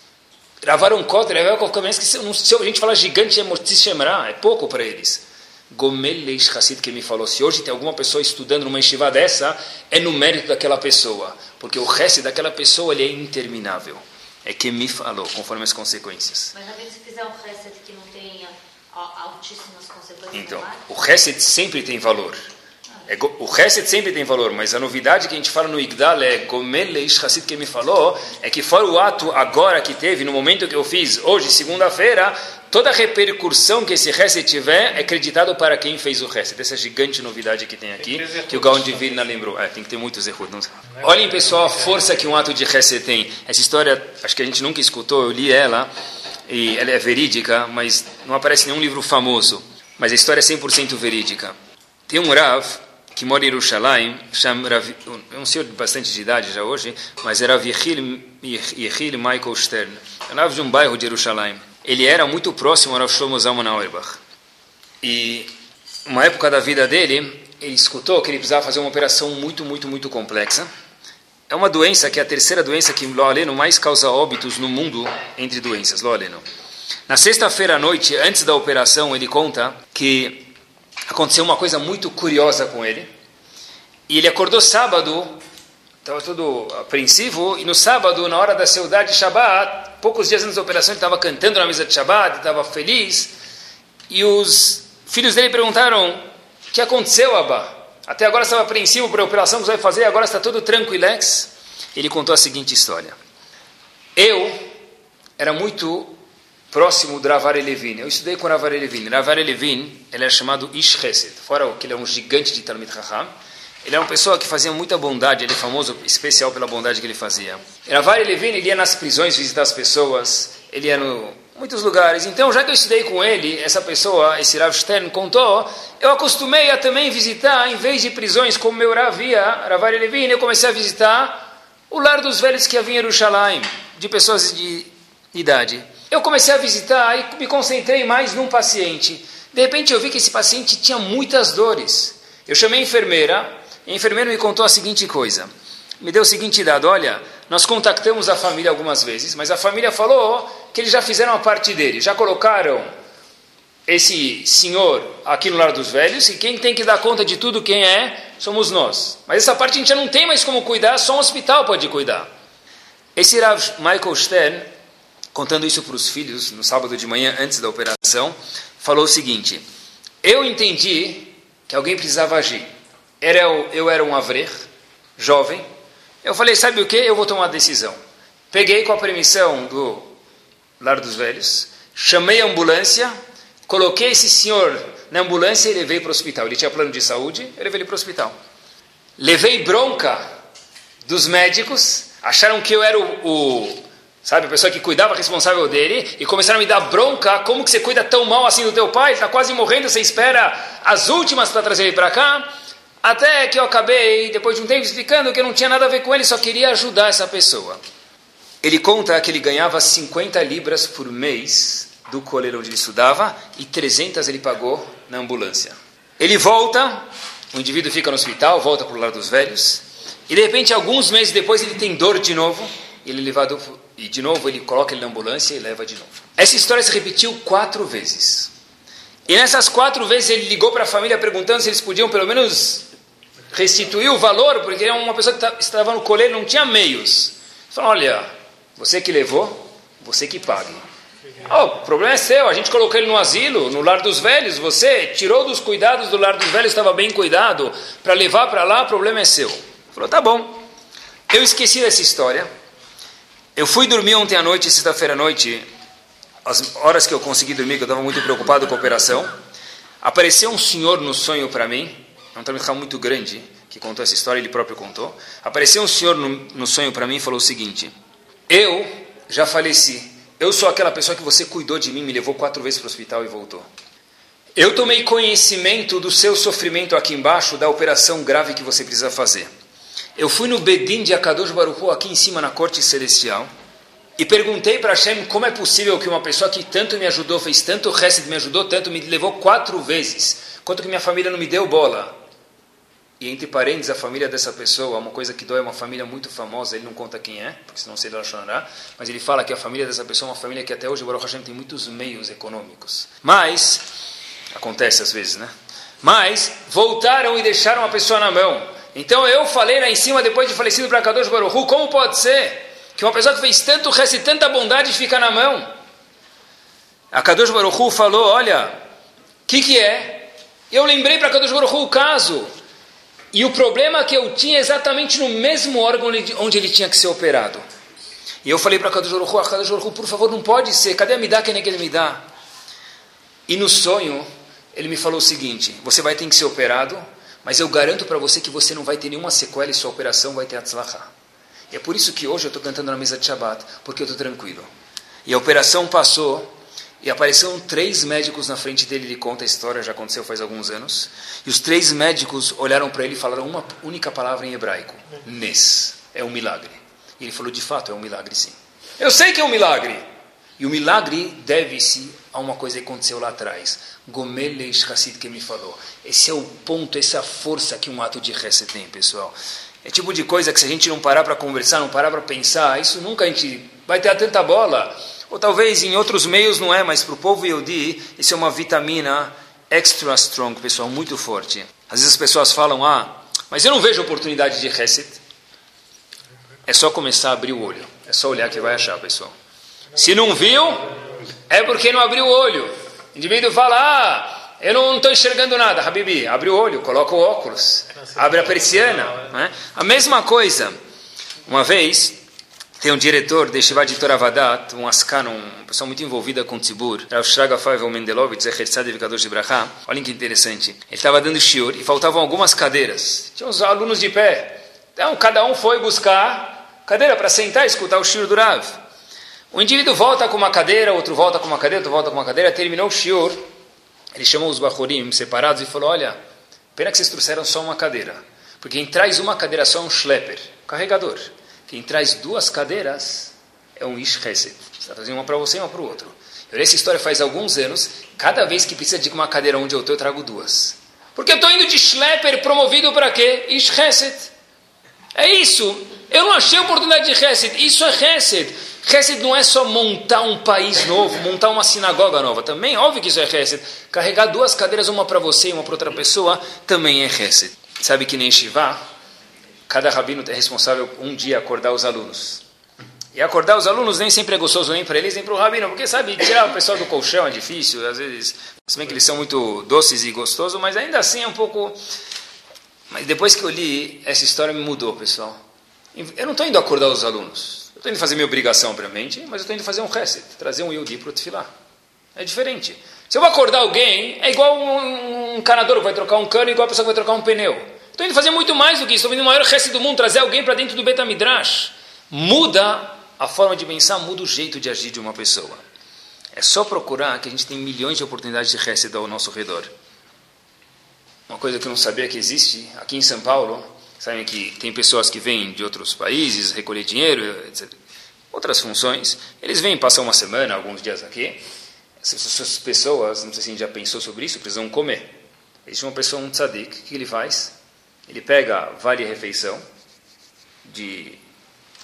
Ravaron Kotler, se a gente fala gigante, é pouco para eles. Gomelish Hassid que me falou, se hoje tem alguma pessoa estudando numa estiva dessa, é no mérito daquela pessoa, porque o resto daquela pessoa ele é interminável. É que me falou, conforme as consequências. Mas se fizer um reset que não tenha altíssimas consequências. Então, o reset sempre tem valor. É, o reset sempre tem valor, mas a novidade que a gente fala no Igdal é Gomeleish Hassid que me falou, é que fora o ato agora que teve, no momento que eu fiz, hoje, segunda-feira, toda a repercussão que esse reset tiver é acreditado para quem fez o reset. Essa gigante novidade que tem aqui, que o Gaon de Vilna lembrou. É, tem que ter muitos erros. Olhem, pessoal, a força que um ato de reset tem. Essa história, acho que a gente nunca escutou, eu li ela e ela é verídica, mas não aparece nenhum livro famoso. Mas a história é 100% verídica. Tem um Rav que mora em Jerusalém, é um senhor de bastante de idade já hoje, mas era Yechil, Yechil Michael Stern, é Rav de um bairro de Jerusalém. Ele era muito próximo ao Rav Shlomo Zalman Auerbach. E uma época da vida dele, ele escutou que ele precisava fazer uma operação muito, muito, muito complexa é uma doença que é a terceira doença que Loaleno mais causa óbitos no mundo entre doenças, Loaleno. Na sexta-feira à noite, antes da operação, ele conta que aconteceu uma coisa muito curiosa com ele. E ele acordou sábado, estava todo apreensivo, e no sábado, na hora da saudade de Shabbat, poucos dias antes da operação, ele estava cantando na mesa de Shabbat, estava feliz. E os filhos dele perguntaram: O que aconteceu, Abba? Até agora estava apreensivo para a operação que você vai fazer, agora está tudo tranquilex. Ele contou a seguinte história. Eu era muito próximo do Ravar Levin. Eu estudei com o Ravar Levin. Ravar Levin, ele era chamado Ish Chesed. Fora que ele é um gigante de Talmud Raham, ele era uma pessoa que fazia muita bondade, ele é famoso especial pela bondade que ele fazia. Ravar Levin, ele ia nas prisões visitar as pessoas, ele ia no muitos lugares. Então, já que eu estudei com ele, essa pessoa, esse Rav Stern, contou, eu acostumei a também visitar, em vez de prisões como meu Rav ia, Ravari Levin, eu comecei a visitar o lar dos velhos que havia em Jerusalém, de pessoas de idade. Eu comecei a visitar e me concentrei mais num paciente. De repente eu vi que esse paciente tinha muitas dores. Eu chamei a enfermeira, e a enfermeira me contou a seguinte coisa. Me deu o seguinte dado, olha, nós contactamos a família algumas vezes, mas a família falou que eles já fizeram a parte deles, já colocaram esse senhor aqui no lar dos velhos, e quem tem que dar conta de tudo quem é, somos nós. Mas essa parte a gente já não tem mais como cuidar, só um hospital pode cuidar. Esse Rav Michael Stern, contando isso para os filhos no sábado de manhã, antes da operação, falou o seguinte: Eu entendi que alguém precisava agir. Era eu, eu era um avrer, jovem, eu falei, sabe o que? Eu vou tomar uma decisão. Peguei com a permissão do Lar dos Velhos, chamei a ambulância, coloquei esse senhor na ambulância e levei para o hospital. Ele tinha plano de saúde, eu levei ele para o hospital. Levei bronca dos médicos, acharam que eu era o, o, sabe, a pessoa que cuidava, responsável dele, e começaram a me dar bronca, como que você cuida tão mal assim do teu pai, ele está quase morrendo, você espera as últimas para trazer ele para cá, até que eu acabei, depois de um tempo, explicando que eu não tinha nada a ver com ele, só queria ajudar essa pessoa. Ele conta que ele ganhava 50 libras por mês do colégio onde ele estudava e 300 ele pagou na ambulância. Ele volta, o indivíduo fica no hospital, volta para o lar dos velhos, e de repente, alguns meses depois, ele tem dor de novo, ele é levado, e de novo ele coloca ele na ambulância e leva de novo. Essa história se repetiu quatro vezes. E nessas quatro vezes ele ligou para a família perguntando se eles podiam pelo menos restituir o valor, porque era uma pessoa que tá, estava no colégio não tinha meios. Falou, olha, você que levou, você que pague. Oh, o problema é seu, a gente colocou ele no asilo, no lar dos velhos, você tirou dos cuidados do lar dos velhos, estava bem cuidado, para levar para lá, o problema é seu. Falou, tá bom. Eu esqueci dessa história. Eu fui dormir ontem à noite, sexta-feira à noite, as horas que eu consegui dormir, que eu estava muito preocupado com a operação. Apareceu um senhor no sonho para mim, é um trabalho muito grande, que contou essa história, ele próprio contou. Apareceu um senhor no, no sonho para mim e falou o seguinte: Eu já faleci, eu sou aquela pessoa que você cuidou de mim, me levou quatro vezes para o hospital e voltou. Eu tomei conhecimento do seu sofrimento aqui embaixo, da operação grave que você precisa fazer. Eu fui no Bedin de Akadosh Baruch aqui em cima na corte celestial e perguntei para Hashem como é possível que uma pessoa que tanto me ajudou, fez tanto resto, me ajudou tanto, me levou quatro vezes, quanto que minha família não me deu bola. E entre parênteses, a família dessa pessoa, uma coisa que dói, é uma família muito famosa, ele não conta quem é, porque senão se relacionará, mas ele fala que a família dessa pessoa é uma família que até hoje, Baruch Hashem, tem muitos meios econômicos. Mas, acontece às vezes, né? Mas, voltaram e deixaram a pessoa na mão. Então eu falei lá em cima, depois de falecido para Kadosh Baruch Hu, como pode ser que uma pessoa que fez tanto resto e tanta bondade fica na mão? A Kadosh Baruch Hu falou, olha, o que, que é? Eu lembrei para Kadosh Baruch Hu o caso e o problema que eu tinha exatamente no mesmo órgão onde ele tinha que ser operado. E eu falei para Kadosh Baruch Hu, Kadosh Baruch Hu, por favor, não pode ser. Cadê a Midah? Quem é que ele me dá? E no sonho, ele me falou o seguinte, você vai ter que ser operado, mas eu garanto para você que você não vai ter nenhuma sequela e sua operação vai ter atzlachá. E é por isso que hoje eu estou cantando na mesa de Shabbat, porque eu estou tranquilo. E a operação passou, e apareceram três médicos na frente dele, ele conta a história, já aconteceu faz alguns anos. E os três médicos olharam para ele e falaram uma única palavra em hebraico: Nes. É um milagre. E ele falou: de fato, é um milagre sim. Eu sei que é um milagre. E o milagre deve-se a uma coisa que aconteceu lá atrás. Gomeleish Hassid que me falou. Esse é o ponto, essa força que um ato de Hesed tem, pessoal. É tipo de coisa que se a gente não parar para conversar, não parar para pensar, isso nunca a gente vai ter tanta bola. Ou talvez em outros meios não é, mas para o povo Yehudi, isso é uma vitamina extra strong, pessoal, muito forte. Às vezes as pessoas falam, ah, mas eu não vejo oportunidade de reset. É só começar a abrir o olho. É só olhar que vai achar, pessoal. Se não viu, é porque não abriu o olho. O indivíduo fala, ah, eu não estou enxergando nada. Habibi, abre o olho, coloca o óculos, abre a persiana. Né? A mesma coisa. Uma vez, tem um diretor de Shiva de Toravadat, um Askano, uma pessoa muito envolvida com Tzibur, Rav Shraga Faivel Mendelovitz, Zecher Tzadek de Braha. Olhem que interessante. Ele estava dando shiur e faltavam algumas cadeiras. Tinha uns alunos de pé. Então, cada um foi buscar cadeira para sentar e escutar o shiur do Rav. O indivíduo volta com uma cadeira, outro volta com uma cadeira, outro volta com uma cadeira. Terminou o shiur. Ele chamou os Bahurim separados e falou, olha, pena que vocês trouxeram só uma cadeira. Porque quem traz uma cadeira só é um schlepper, carregador. Quem traz duas cadeiras é um Ish. Você está trazendo uma para você e uma para o outro. Eu li essa história faz alguns anos. Cada vez que precisa de uma cadeira onde eu estou, eu trago duas. Porque eu estou indo de Schlepper promovido para quê? Ish. É isso. Eu não achei oportunidade de Chesed. Isso é Chesed. Chesed não é só montar um país novo, montar uma sinagoga nova. Também, óbvio que isso é Chesed. Carregar duas cadeiras, uma para você e uma para outra pessoa, também é Chesed. Sabe que nem Shiva? cada rabino é responsável um dia acordar os alunos. E acordar os alunos nem sempre é gostoso nem para eles nem para o rabino, porque sabe, tirar o pessoal do colchão é difícil, às vezes, se bem que eles são muito doces e gostosos, mas ainda assim é um pouco... Mas depois que eu li, essa história me mudou, pessoal. Eu não estou indo acordar os alunos. Eu estou indo fazer minha obrigação, obviamente, mas eu estou indo fazer um reset, trazer um Yodi para o Tefilá. É diferente. Se eu vou acordar alguém, é igual um, um canador que vai trocar um cano, igual a pessoa que vai trocar um pneu. Estou indo fazer muito mais do que isso. Estou indo o maior resto do mundo, trazer alguém para dentro do Betamidrash. Muda a forma de pensar, muda o jeito de agir de uma pessoa. É só procurar que a gente tem milhões de oportunidades de reset ao nosso redor. Uma coisa que eu não sabia que existe, aqui em São Paulo, sabem que tem pessoas que vêm de outros países recolher dinheiro, etc. Outras funções. Eles vêm, passam uma semana, alguns dias aqui essas pessoas, não sei se a gente já pensou sobre isso, precisam comer. Existe uma pessoa, um tzadik, o que ele faz? Ele pega vale refeição de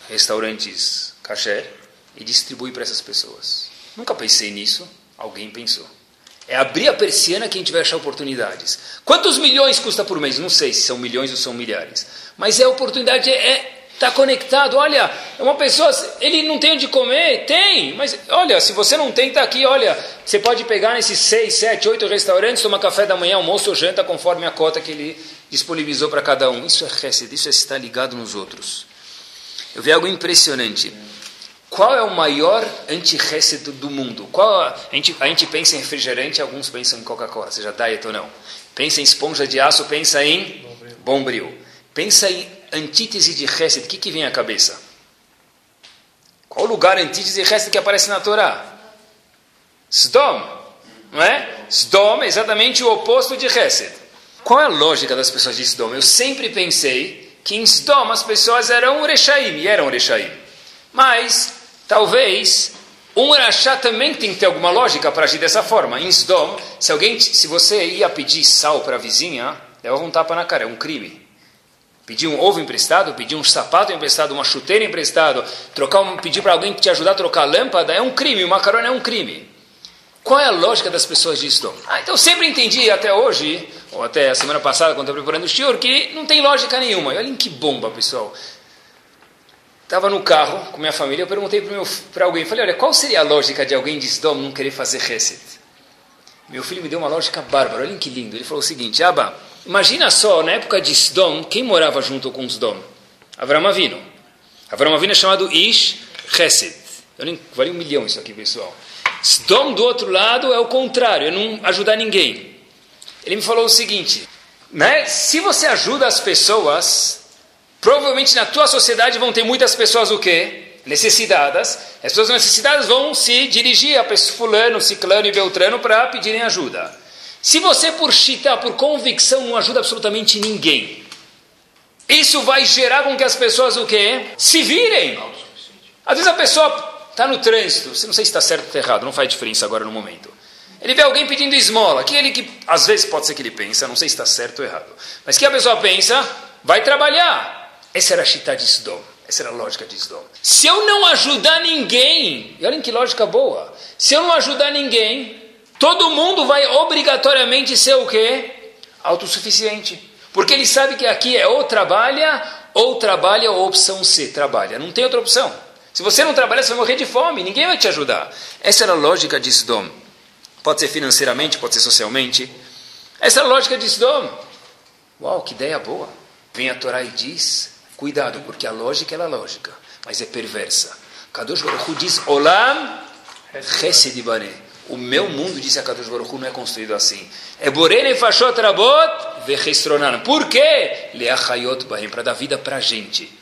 restaurantes kasher e distribui para essas pessoas. Nunca pensei nisso, alguém pensou. É abrir a persiana que a gente vai achar oportunidades. Quantos milhões custa por mês? Não sei se são milhões ou são milhares. Mas é oportunidade, é, Está conectado, olha, é uma pessoa, ele não tem onde comer? Tem, mas olha, se você não tem, está aqui, olha, você pode pegar nesses seis, sete, oito restaurantes, tomar café da manhã, almoço ou janta, conforme a cota que ele disponibilizou para cada um. Isso é Hesed, isso é estar ligado nos outros. Eu vi algo impressionante. Qual é o maior anti-Hesed do mundo? Qual, a, gente, a gente pensa em refrigerante, alguns pensam em Coca-Cola, seja diet ou não. Pensa em esponja de aço, pensa em bombril. Pensa em antítese de Hesed, o que, que vem à cabeça? Qual o lugar antítese de Hesed que aparece na Torá? Sdom, não é? Sdom é exatamente o oposto de Hesed. Qual é a lógica das pessoas de Sdom? Eu sempre pensei que em Sdom as pessoas eram Rechaim, e eram Rechaim. Mas, talvez, um Rachá também tem que ter alguma lógica para agir dessa forma. Em Sdom, se alguém, se você ia pedir sal para a vizinha, leva um tapa na cara, é um crime. Pedir um ovo emprestado, pedir um sapato emprestado, uma chuteira emprestado, trocar um, pedir para alguém te ajudar a trocar a lâmpada é um crime, o macarrão é um crime. Qual é a lógica das pessoas disso? Ah, então eu sempre entendi até hoje, ou até a semana passada, quando estou preparando o shiur, que não tem lógica nenhuma. E olhem que bomba, pessoal. Estava no carro com minha família, eu perguntei para alguém, falei, olha, qual seria a lógica de alguém de Sdom não querer fazer reset? Meu filho me deu uma lógica bárbara, olhem que lindo. Ele falou o seguinte, Abba, Imagina só, na época de Sdom, quem morava junto com Sdom? Avram Avino. Avram Avino é chamado Ish Chesed. Eu nem, vale um milhão isso aqui, pessoal. Sdom, do outro lado, é o contrário, é não ajudar ninguém. Ele me falou o seguinte, né? se você ajuda as pessoas, provavelmente na tua sociedade vão ter muitas pessoas o quê? Necessitadas. As pessoas necessitadas vão se dirigir a fulano, ciclano e beltrano para pedirem ajuda. Se você, por chita, por convicção, não ajuda absolutamente ninguém, isso vai gerar com que as pessoas o quê? Se virem. Às vezes a pessoa está no trânsito, você não sei se está certo ou errado, não faz diferença agora no momento. Ele vê alguém pedindo esmola, que ele que às vezes pode ser que ele pensa, não sei se está certo ou errado, mas que a pessoa pensa, vai trabalhar. Essa era a chita de Sdom, essa era a lógica de Sdom. Se eu não ajudar ninguém, e olhem que lógica boa, se eu não ajudar ninguém, Todo mundo vai obrigatoriamente ser o quê? Autossuficiente. Porque ele sabe que aqui é ou trabalha, ou trabalha, ou opção C, trabalha. Não tem outra opção. Se você não trabalhar, você vai morrer de fome, ninguém vai te ajudar. Essa era a lógica de Sdom. Pode ser financeiramente, pode ser socialmente. Essa era a lógica de Sdom. Uau, que ideia boa. Vem a Torá e diz, cuidado, porque a lógica é a lógica, mas é perversa. Kadosh Baruch diz, Olam Chesed o meu mundo, disse a Kadosh Baruch não é construído assim. É borene fashot rabot vechestronan. Por quê? Leachayot bahim, para dar vida para a gente.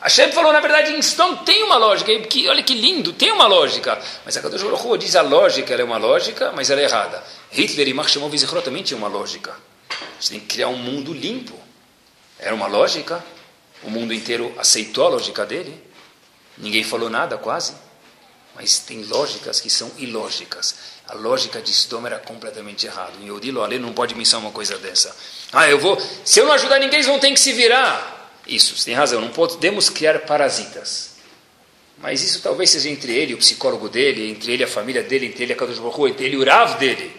Hashem falou, na verdade, Stone tem uma lógica. Que, olha que lindo, tem uma lógica. Mas a Kadosh Baruch diz a lógica, ela é uma lógica, mas ela é errada. Hitler e Marx Shimon também tinham uma lógica. Você tem que criar um mundo limpo. Era uma lógica. O mundo inteiro aceitou a lógica dele. Ninguém falou nada, quase. Mas tem lógicas que são ilógicas. A lógica de Sdom era completamente errada. Em Yodilo Ale não pode pensar uma coisa dessa. Ah, eu vou. Se eu não ajudar ninguém, eles vão ter que se virar. Isso, você tem razão. Não podemos criar parasitas. Mas isso talvez seja entre ele, o psicólogo dele, entre ele, a família dele, entre ele, a Kadosh Baruch entre ele, o Rav dele.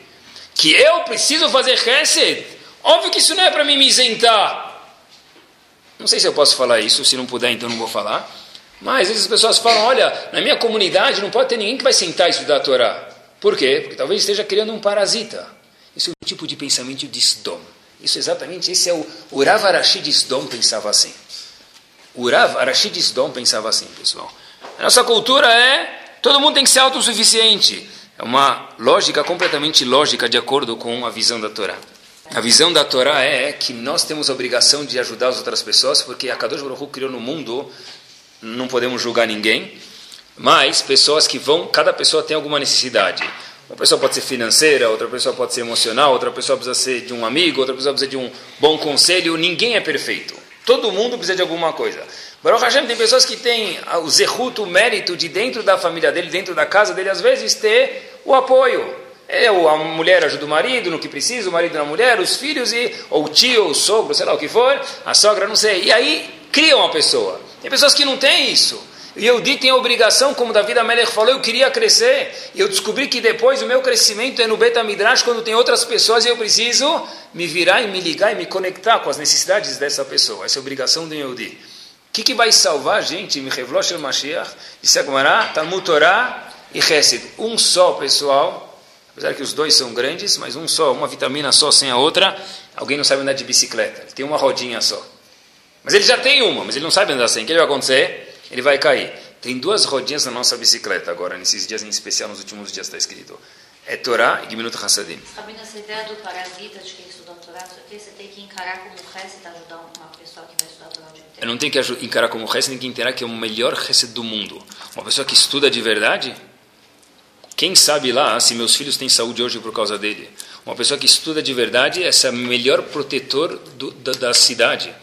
Que eu preciso fazer Hesed. Óbvio que isso não é para mim me isentar. Não sei se eu posso falar isso, se não puder, então não vou falar. Mas às vezes as pessoas falam, olha, na minha comunidade não pode ter ninguém que vai sentar e estudar a Torá. Por quê? Porque talvez esteja criando um parasita. Isso é um tipo de pensamento de Sdom. Isso exatamente, esse é o Urav Arashi de Sdom pensava assim. Urav Arashi de Sdom pensava assim, pessoal. A nossa cultura é todo mundo tem que ser autossuficiente. É uma lógica completamente lógica de acordo com a visão da Torá. A visão da Torá é que nós temos a obrigação de ajudar as outras pessoas, porque a Kadosh Baruch criou no mundo, não podemos julgar ninguém, mas pessoas que vão, cada pessoa tem alguma necessidade. Uma pessoa pode ser financeira, outra pessoa pode ser emocional, outra pessoa precisa ser de um amigo, outra pessoa precisa de um bom conselho. Ninguém é perfeito. Todo mundo precisa de alguma coisa. Baruch Hashem tem pessoas que têm o zerruto, o mérito de dentro da família dele, dentro da casa dele, às vezes ter o apoio. É, a mulher ajuda o marido no que precisa, o marido na mulher, os filhos, e, ou o tio, ou o sogro, sei lá o que for, a sogra, não sei. E aí cria uma pessoa. Tem pessoas que não têm isso. E eu tem a obrigação, como David Amelech falou, eu queria crescer. E eu descobri que depois o meu crescimento é no Beta Midrash, quando tem outras pessoas e eu preciso me virar e me ligar e me conectar com as necessidades dessa pessoa. Essa é a obrigação do Yehudi. O que, que vai salvar a gente? Mihevlosh el Mashiach, Agmará, Talmud Torah e Hesed. Um só, pessoal, apesar que os dois são grandes, mas um só, uma vitamina só sem a outra. Alguém não sabe andar de bicicleta, ele tem uma rodinha só. Mas ele já tem uma, mas ele não sabe andar sem. O que vai acontecer? Ele vai cair. Tem duas rodinhas na nossa bicicleta agora, nesses dias em especial, nos últimos dias está escrito. É Torá e Gminut Hassadim. Sabendo essa ideia do parasita, de quem estudou Torá, você tem que encarar como Hesed ajudar uma pessoa que vai estudar Torá o dia inteiro. Eu não tenho que encarar como Hesed, tem que encarar que é o melhor Hesed do mundo. Uma pessoa que estuda de verdade, quem sabe lá se meus filhos têm saúde hoje por causa dele? Uma pessoa que estuda de verdade, é o melhor protetor do, da, da, cidade.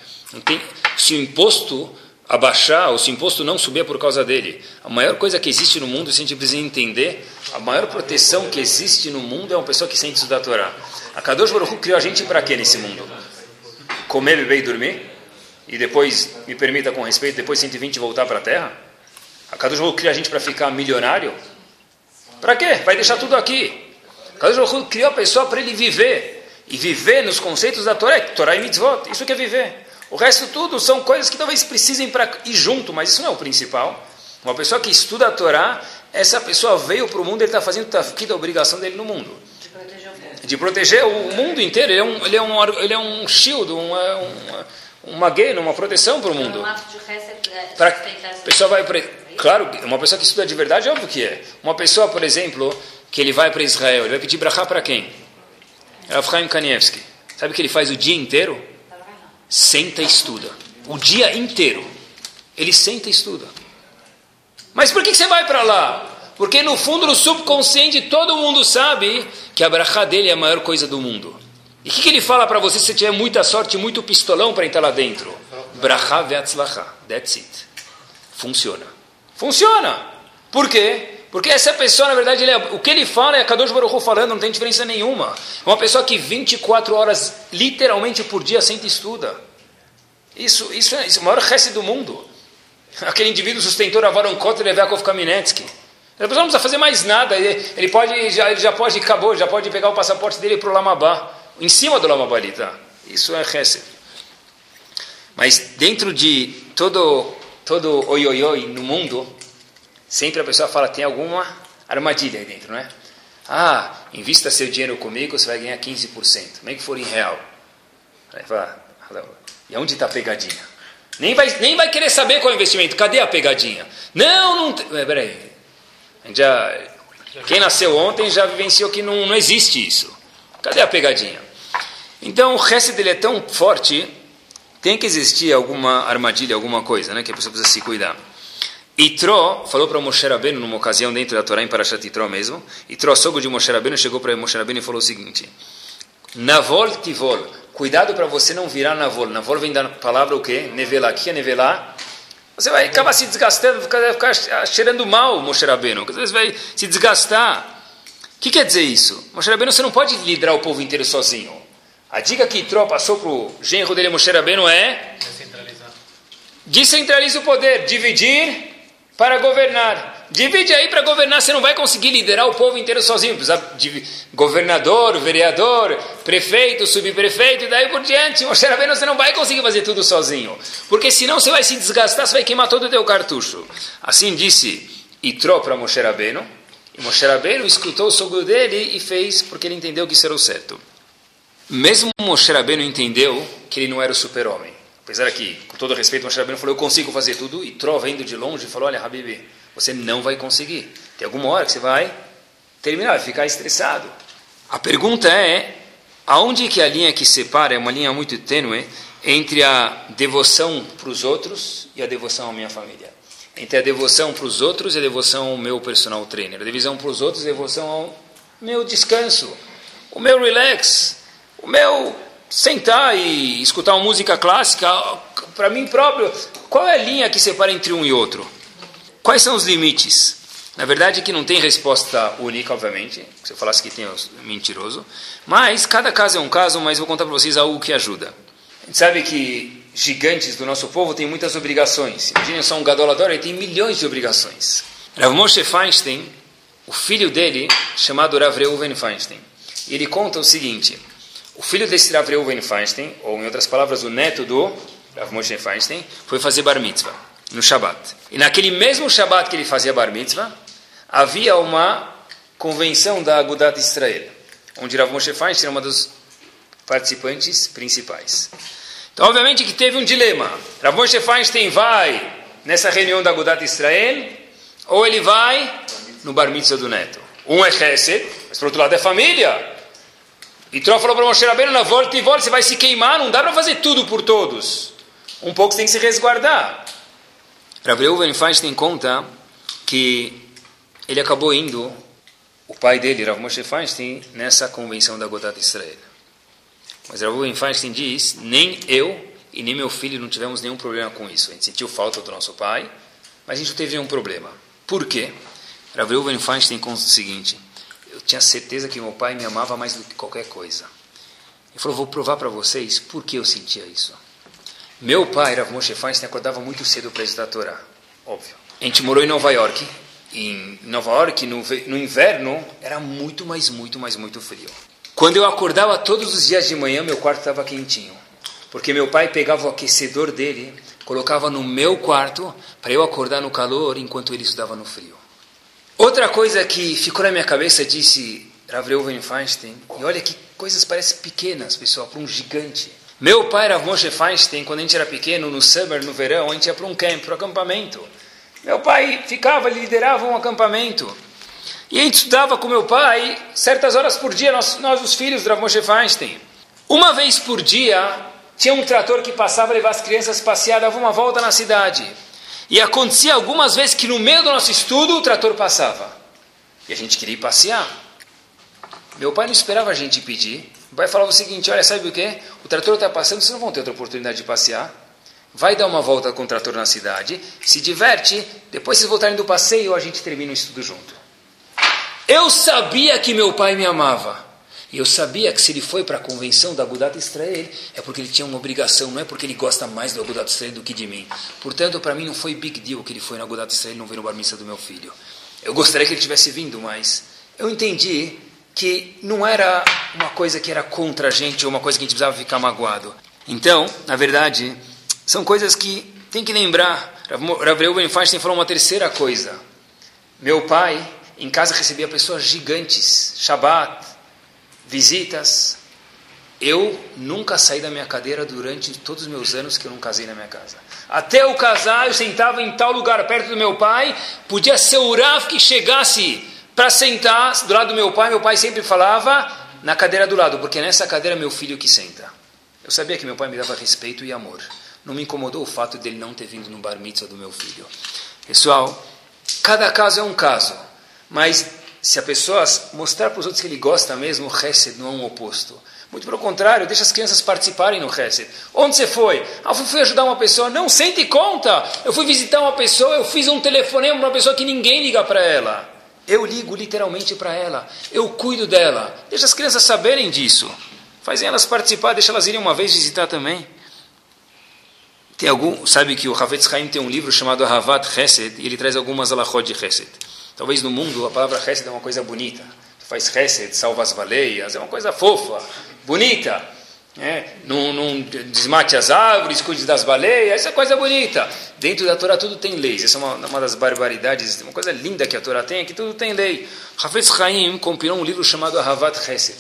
Tem, se o imposto abaixar, ou se o imposto não subir é por causa dele. A maior coisa que existe no mundo, se a gente precisa entender, a maior proteção que existe no mundo é uma pessoa que sente estudar a Torá. A Kadosh Baruch criou a gente para quê nesse mundo? Comer, beber e dormir? E depois, me permita com respeito, depois 120 voltar para a Terra? A Kadosh Baruch criou a gente para ficar milionário? Para quê? Vai deixar tudo aqui. Kadosh Baruch Hu criou a pessoa para ele viver. E viver nos conceitos da Torá, Torá e mitzvot. Isso que é viver. O resto tudo são coisas que talvez precisem para ir junto, mas isso não é o principal. Uma pessoa que estuda a Torá, essa pessoa veio para o mundo, ele está fazendo a obrigação dele no mundo. De proteger o mundo. De proteger o mundo inteiro. Ele é um, ele é um, ele é um shield, uma, uma, uma guia, uma proteção para o mundo. Hesed é essa a pessoa vai para. Claro, uma pessoa que estuda de verdade, óbvio que é. Uma pessoa, por exemplo, que ele vai para Israel, ele vai pedir brachá para quem? Rav Kanievski. Sabe o que ele faz o dia inteiro? Senta e estuda. O dia inteiro. Ele senta e estuda. Mas por que você vai para lá? Porque no fundo, no subconsciente, todo mundo sabe que a brachá dele é a maior coisa do mundo. E o que, que, ele fala para você se você tiver muita sorte, muito pistolão para entrar lá dentro? Brachá ve'atzlachá. That's it. Funciona. Funciona. Por quê? Porque essa pessoa, na verdade, é, o que ele fala é Kadosh Baruch falando, não tem diferença nenhuma. É uma pessoa que 24 horas, literalmente por dia, senta e estuda. Isso, isso, é, isso é o maior resto do mundo. Aquele indivíduo sustentou a Varon Kotler Levakov Kaminetsky. A pessoa não precisa fazer mais nada. Ele, ele pode, já, ele já pode, acabou, já pode pegar o passaporte dele para o Lamabá. Em cima do Lamabá ali, tá? Isso é Hesed. Mas dentro de todo, todo oi, oi, oi no mundo, sempre a pessoa fala, tem alguma armadilha aí dentro, não é? Ah, invista seu dinheiro comigo, você vai ganhar 15%. Nem que for em real. Aí fala, e onde está a pegadinha? Nem vai, nem vai querer saber qual é o investimento. Cadê a pegadinha? Não, não tem. Peraí. Já, quem nasceu ontem já vivenciou que não, não existe isso. Cadê a pegadinha? Então o resto dele é tão forte, tem que existir alguma armadilha, alguma coisa, né? Que a pessoa precisa se cuidar. Itró falou para Moshe Rabbeinu numa ocasião dentro da Torá em Parashat Itró mesmo. Itró, sogro de Moshe Rabbeinu, chegou para Moshe Rabbeinu e falou o seguinte: Navol tivol, cuidado para você não virar navol. Navol vem da palavra o quê? Nevelar. O que é nevelar? Você vai acabar se desgastando, vai ficar cheirando mal, Moshe Rabbeinu. Às vezes vai se desgastar. O que quer dizer isso? Moshe Rabbeinu, você não pode liderar o povo inteiro sozinho. A dica que Itró passou para o genro dele, Moshe Rabbeinu, é... Descentralizar. Descentraliza o poder, dividir para governar. Divide aí para governar, você não vai conseguir liderar o povo inteiro sozinho. Precisa de governador, vereador, prefeito, subprefeito e daí por diante. Moshe Rabbeinu, você não vai conseguir fazer tudo sozinho. Porque senão você vai se desgastar, você vai queimar todo o teu cartucho. Assim disse Itró para Moshe Rabbeinu. E Moshe Rabbeinu escutou o sogro dele e fez porque ele entendeu que isso era o certo. Mesmo Moshe Rabbeinu entendeu que ele não era o super-homem. Apesar que, com todo respeito, Moshe Rabbeinu falou, eu consigo fazer tudo, e Tró, vendo de longe, falou, olha, Habibi, você não vai conseguir. Tem alguma hora que você vai terminar, vai ficar estressado. A pergunta é, aonde que a linha que separa, é uma linha muito tênue, entre a devoção para os outros e a devoção à minha família? Entre a devoção para os outros e a devoção ao meu personal trainer. A devoção para os outros e a devoção ao meu descanso, o meu relax, meu sentar e escutar uma música clássica, para mim próprio, qual é a linha que separa entre um e outro? Quais são os limites? Na verdade, que não tem resposta única, obviamente. Se eu falasse que tem, mentiroso. Mas cada caso é um caso, mas vou contar para vocês algo que ajuda. A gente sabe que gigantes do nosso povo têm muitas obrigações. Imaginem só um gadolador, ele tem milhões de obrigações. Rav Moshe Feinstein, o filho dele, chamado Rav Reuven Feinstein, ele conta o seguinte... O filho desse Rav Reuven Feinstein, ou em outras palavras, o neto do Rav Moshe Feinstein, foi fazer bar mitzvah no Shabat. E naquele mesmo Shabat que ele fazia bar mitzvah, havia uma convenção da Agudat Israel, onde Rav Moshe Feinstein era uma dos participantes principais. Então, obviamente que teve um dilema. Rav Moshe Feinstein vai nessa reunião da Agudat Israel, ou ele vai no bar mitzvah do neto. Um é Chesed, mas por outro lado é família. E Tró falou para Moshe Rabbeinu, na volta e volta, você vai se queimar, não dá para fazer tudo por todos. Um pouco você tem que se resguardar. Rav Reuven Feinstein conta que ele acabou indo, o pai dele, Rav Moshe Feinstein, nessa convenção da Godat Israel. Mas Rav Reuven Feinstein diz, nem eu e nem meu filho não tivemos nenhum problema com isso. A gente sentiu falta do nosso pai, mas a gente não teve nenhum problema. Por quê? Rav Reuven Feinstein conta o seguinte, eu tinha certeza que meu pai me amava mais do que qualquer coisa. Ele falou, vou provar para vocês por que eu sentia isso. Meu pai, Rav Moshe Feinstein, acordava muito cedo para estudar a Torá. Óbvio. A gente morou em Nova York. Em Nova York, no, no inverno, era muito, mais, muito, mais, muito frio. Quando eu acordava todos os dias de manhã, meu quarto estava quentinho. Porque meu pai pegava o aquecedor dele, colocava no meu quarto, para eu acordar no calor enquanto ele estudava no frio. Outra coisa que ficou na minha cabeça, disse Rav Reuven Feinstein, e olha que coisas parecem pequenas, pessoal, para um gigante. Meu pai, Rav Moshe Feinstein, quando a gente era pequeno, no summer, no verão, a gente ia para um camp, para um acampamento. Meu pai ficava, liderava um acampamento. E a gente estudava com meu pai certas horas por dia, nós, nós os filhos do Rav Moshe Feinstein. Uma vez por dia, tinha um trator que passava levar as crianças passear, dava uma volta na cidade. E acontecia algumas vezes que no meio do nosso estudo o trator passava. E a gente queria ir passear. Meu pai não esperava a gente pedir. O pai falava o seguinte: olha, sabe o que? O trator está passando, vocês não vão ter outra oportunidade de passear. Vai dar uma volta com o trator na cidade, se diverte, depois vocês voltarem do passeio, a gente termina o estudo junto. Eu sabia que meu pai me amava. E eu sabia que se ele foi para a convenção da Agudat Israel, é porque ele tinha uma obrigação, não é porque ele gosta mais do Agudat Israel do que de mim. Portanto, para mim não foi big deal que ele foi na Agudat Israel e não veio no bar do meu filho. Eu gostaria que ele tivesse vindo, mas eu entendi que não era uma coisa que era contra a gente ou uma coisa que a gente precisava ficar magoado. Então, na verdade, são coisas que tem que lembrar. Rav Reuben Feinstein falou uma terceira coisa. Meu pai, em casa, recebia pessoas gigantes, Shabbat, visitas. Eu nunca saí da minha cadeira durante todos os meus anos que eu não casei na minha casa. Até eu casar, eu sentava em tal lugar perto do meu pai. Podia ser o Rav que chegasse para sentar do lado do meu pai. Meu pai sempre falava na cadeira do lado, porque nessa cadeira meu filho que senta. Eu sabia que meu pai me dava respeito e amor. Não me incomodou o fato dele não ter vindo no bar mitzvah do meu filho. Pessoal, cada caso é um caso, mas se a pessoa mostrar para os outros que ele gosta mesmo, o Hesed não é um oposto. Muito pelo contrário, deixa as crianças participarem no Hesed. Onde você foi? Ah, fui ajudar uma pessoa. Não, sente e conta. Eu fui visitar uma pessoa, eu fiz um telefonema para uma pessoa que ninguém liga para ela. Eu ligo literalmente para ela. Eu cuido dela. Deixa as crianças saberem disso. Fazem elas participar, deixa elas irem uma vez visitar também. Tem algum, sabe que o Havetz Haim tem um livro chamado Havat Hesed, e ele traz algumas alachot de Hesed. Talvez no mundo a palavra Hesed é uma coisa bonita. Faz Hesed, salva as baleias, é uma coisa fofa, bonita. É, não, não, desmate as árvores, cuide das baleias, essa é coisa bonita. Dentro da Torá tudo tem leis. Essa é uma, uma das barbaridades, uma coisa linda que a Torá tem, é que tudo tem lei. Hafez Chaim compilou um livro chamado Havat Hesed,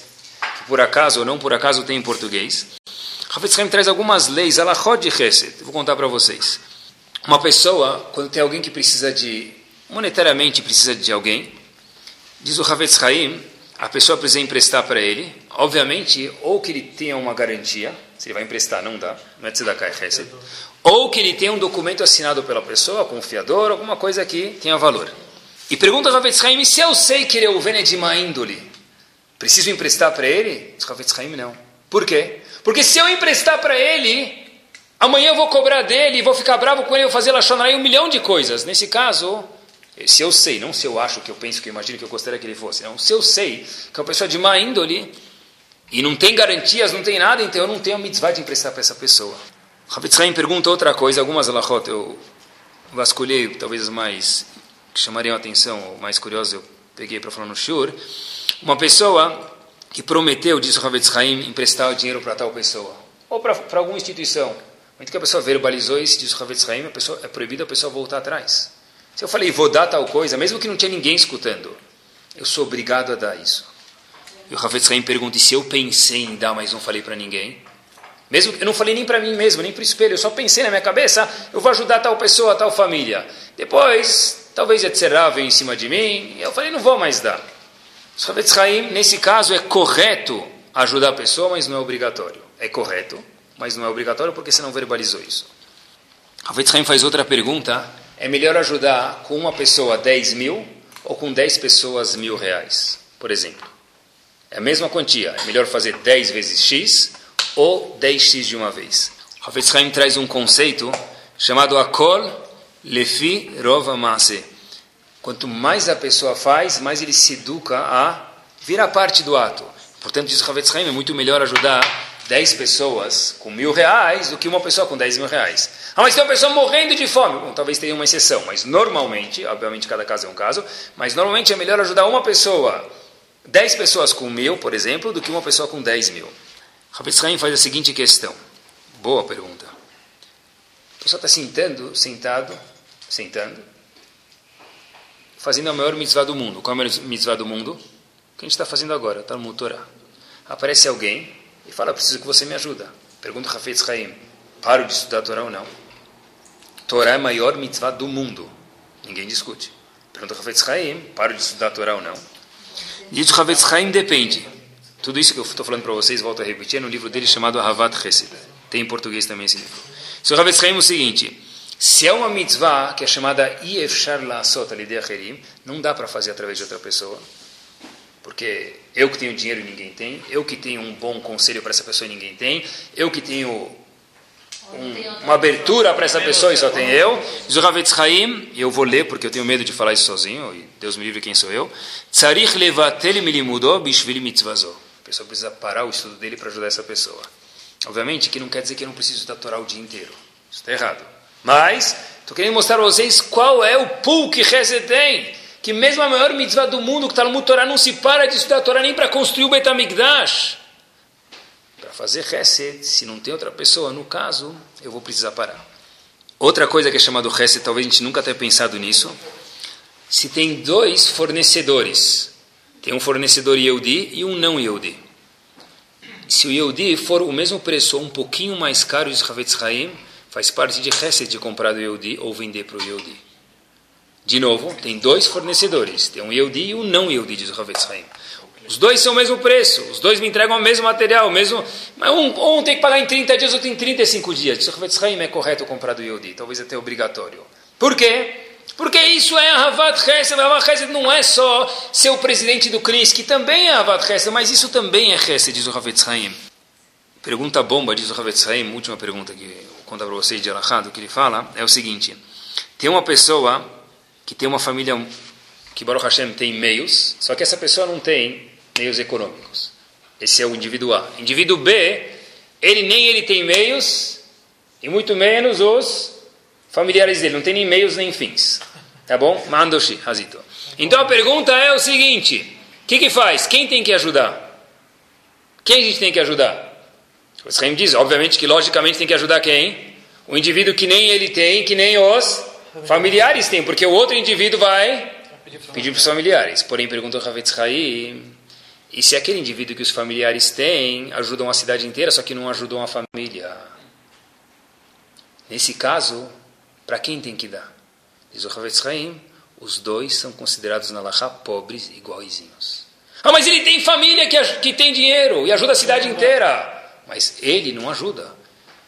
que por acaso ou não por acaso tem em português. Havetz Haim traz algumas leis, alachot de Chesed. Vou contar para vocês. Uma pessoa, quando tem alguém que precisa de, monetariamente precisa de alguém, diz o Havetz Haim, a pessoa precisa emprestar para ele, obviamente, ou que ele tenha uma garantia, se ele vai emprestar, não dá, não é tzedakah, é Chesed, ou que ele tenha um documento assinado pela pessoa, confiador, alguma coisa que tenha valor. E pergunta a Havetz Haim, se eu sei que ele é o Vene de índole, preciso emprestar para ele? Diz Havetz Haim, não. Por quê? Porque se eu emprestar para ele, amanhã eu vou cobrar dele, vou ficar bravo com ele, vou fazer Lachonarei um milhão de coisas. Nesse caso, se eu sei, não se eu acho, que eu penso, que eu imagino, que eu gostaria que ele fosse, não, se eu sei que é uma pessoa de má índole, e não tem garantias, não tem nada, então eu não tenho a mitzvah de emprestar para essa pessoa. Havetz Haim pergunta outra coisa, algumas alachot eu vasculhei, talvez as mais que chamariam a atenção, ou mais curiosas eu peguei para falar no Shur. Uma pessoa que prometeu, disse o Havetz Haim, emprestar o dinheiro para tal pessoa, ou para alguma instituição. Muito que a pessoa verbalizou isso, disse o Havetz Haim, a pessoa, é proibido a pessoa voltar atrás. Se eu falei, vou dar tal coisa, mesmo que não tinha ninguém escutando, eu sou obrigado a dar isso. E o Havetz Haim pergunta, e se eu pensei em dar, mas não falei para ninguém? Mesmo eu não falei nem para mim mesmo, nem para o espelho, eu só pensei na minha cabeça, eu vou ajudar tal pessoa, tal família. Depois, talvez Yetzerá venha em cima de mim, e eu falei, não vou mais dar. O Havetz Haim, nesse caso, é correto ajudar a pessoa, mas não é obrigatório. É correto, mas não é obrigatório porque você não verbalizou isso. Havetz Haim faz outra pergunta, é melhor ajudar com uma pessoa 10 mil ou com 10 pessoas mil reais, por exemplo. É a mesma quantia, é melhor fazer 10 vezes X ou 10x de uma vez. Havetz Haim traz um conceito chamado Akol Lefi Rova Maase. Quanto mais a pessoa faz, mais ele se educa a virar parte do ato. Portanto, diz Havetz Haim, é muito melhor ajudar 10 pessoas com mil reais do que uma pessoa com 10 mil reais. Ah, mas tem uma pessoa morrendo de fome. Bom, talvez tenha uma exceção, mas normalmente, obviamente cada caso é um caso, mas normalmente é melhor ajudar uma pessoa, 10 pessoas com mil, por exemplo, do que uma pessoa com 10 mil. Rabetz Haim faz a seguinte questão. Boa pergunta. A pessoa está sentando, sentado, sentando, fazendo a maior mitzvah do mundo. Qual é a maior mitzvah do mundo? O que a gente está fazendo agora? Está no Torá. Aparece alguém e fala, preciso que você me ajuda. Pergunta Hafetz Haim, paro de estudar a Torá ou não? Torá é a maior mitzvah do mundo. Ninguém discute. Pergunta Hafetz Haim, paro de estudar a Torá ou não? Diz o Hafetz Haim, depende. Tudo isso que eu estou falando para vocês, volto a repetir, é no livro dele chamado Havat Chesed. Tem em português também esse livro. Se o Havetz Haim é o seguinte, se é uma mitzvah que é chamada Iefshar La'asot Alidei Acherim, não dá para fazer através de outra pessoa. Porque eu que tenho dinheiro e ninguém tem, eu que tenho um bom conselho para essa pessoa e ninguém tem, eu que tenho um, uma abertura para essa pessoa e só tem eu. Diz Haim, eu vou ler porque eu tenho medo de falar isso sozinho, e Deus me livre quem sou eu. Tzarich levatel milimudo bishvili mitzvazot pessoa precisa parar o estudo dele para ajudar essa pessoa. Obviamente que não quer dizer que eu não preciso estudar Torá o dia inteiro. Isso está errado. Mas, estou querendo mostrar para vocês qual é o pool que Reze tem. Que mesmo a maior mitzvah do mundo, que está no Torá, não se para de estudar Torá nem para construir o Betamigdash. Fazer Hesed, se não tem outra pessoa, no caso, eu vou precisar parar. Outra coisa que é chamado Hesed, talvez a gente nunca tenha pensado nisso. Se tem dois fornecedores tem um fornecedor Yehudi e um não Yehudi. Se o Yehudi for o mesmo preço ou um pouquinho mais caro de Havetz Haim, faz parte de Hesed de comprar do Yehudi ou vender para o Yehudi. De novo, tem dois fornecedores. Tem um Yehudi e um não Yehudi, diz o Havetz Haim. Os dois são o mesmo preço, os dois me entregam o mesmo material, o mesmo, mas um, um tem que pagar em 30 dias, outro em 35 dias. Haim, é correto comprar do Yehudi, talvez até obrigatório. Por quê? Porque isso é Havat Chesed. Havat Chesed não é só ser o presidente do CRIS, que também é Havat Chesed, mas isso também é Chesed, diz o Havetz Haim. Pergunta bomba, diz o Havetz Haim, última pergunta que eu conto para vocês de Alahá, que ele fala, é o seguinte. Tem uma pessoa que tem uma família que Baruch Hashem tem meios, só que essa pessoa não tem meios econômicos. Esse é o indivíduo A. Indivíduo B, ele nem ele tem meios, e muito menos os familiares dele, não tem nem meios nem fins. Tá bom? Mandoshi, Hazito. Então a pergunta é o seguinte: o que, que faz? Quem tem que ajudar? Quem a gente tem que ajudar? O Schaim diz, obviamente que logicamente tem que ajudar quem? O indivíduo que nem ele tem, que nem os familiares têm, porque o outro indivíduo vai pedir para os familiares. Porém, perguntou Havetz Haim, E se aquele indivíduo que os familiares têm ajudam a cidade inteira, só que não ajudam a família. Nesse caso, para quem tem que dar? Diz o Havetz Haim, os dois são considerados na Laha pobres iguaizinhos. Ah, mas ele tem família que, que tem dinheiro e ajuda a cidade inteira. Mas ele não ajuda.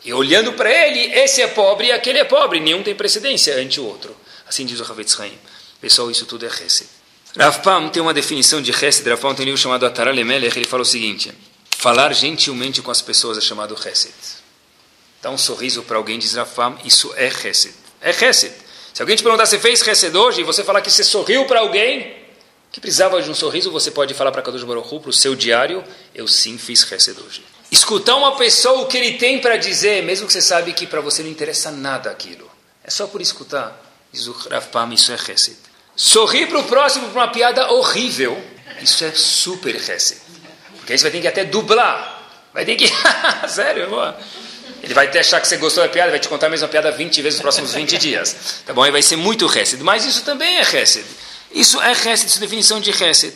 E olhando para ele, esse é pobre e aquele é pobre. Nenhum tem precedência ante o outro. Assim diz o Havetz Haim. Pessoal, isso tudo é Hesed. Rav Pam tem uma definição de Hesed. Rav Pam tem um livro chamado Atará Lemelech. Ele fala o seguinte. Falar gentilmente com as pessoas é chamado Hesed. Dar um sorriso para alguém, diz Rav Pam, isso é Hesed. É Hesed. Se alguém te perguntar se fez Hesed hoje e você falar que você sorriu para alguém que precisava de um sorriso, você pode falar para Kadosh Baruch Hu, para o seu diário, eu sim fiz Hesed hoje. Escutar uma pessoa o que ele tem para dizer, mesmo que você sabe que para você não interessa nada aquilo. É só por escutar. Diz o Rav Pam, isso é Hesed. Sorrir para o próximo para uma piada horrível, isso é super Hesed. Porque aí você vai ter que até dublar. Vai ter que... Sério, boa. Ele vai até achar que você gostou da piada, vai te contar a mesma piada 20 vezes nos próximos 20 dias. Tá bom? Aí vai ser muito Hesed. Mas isso também é Hesed. Isso é Hesed, isso é definição de Hesed.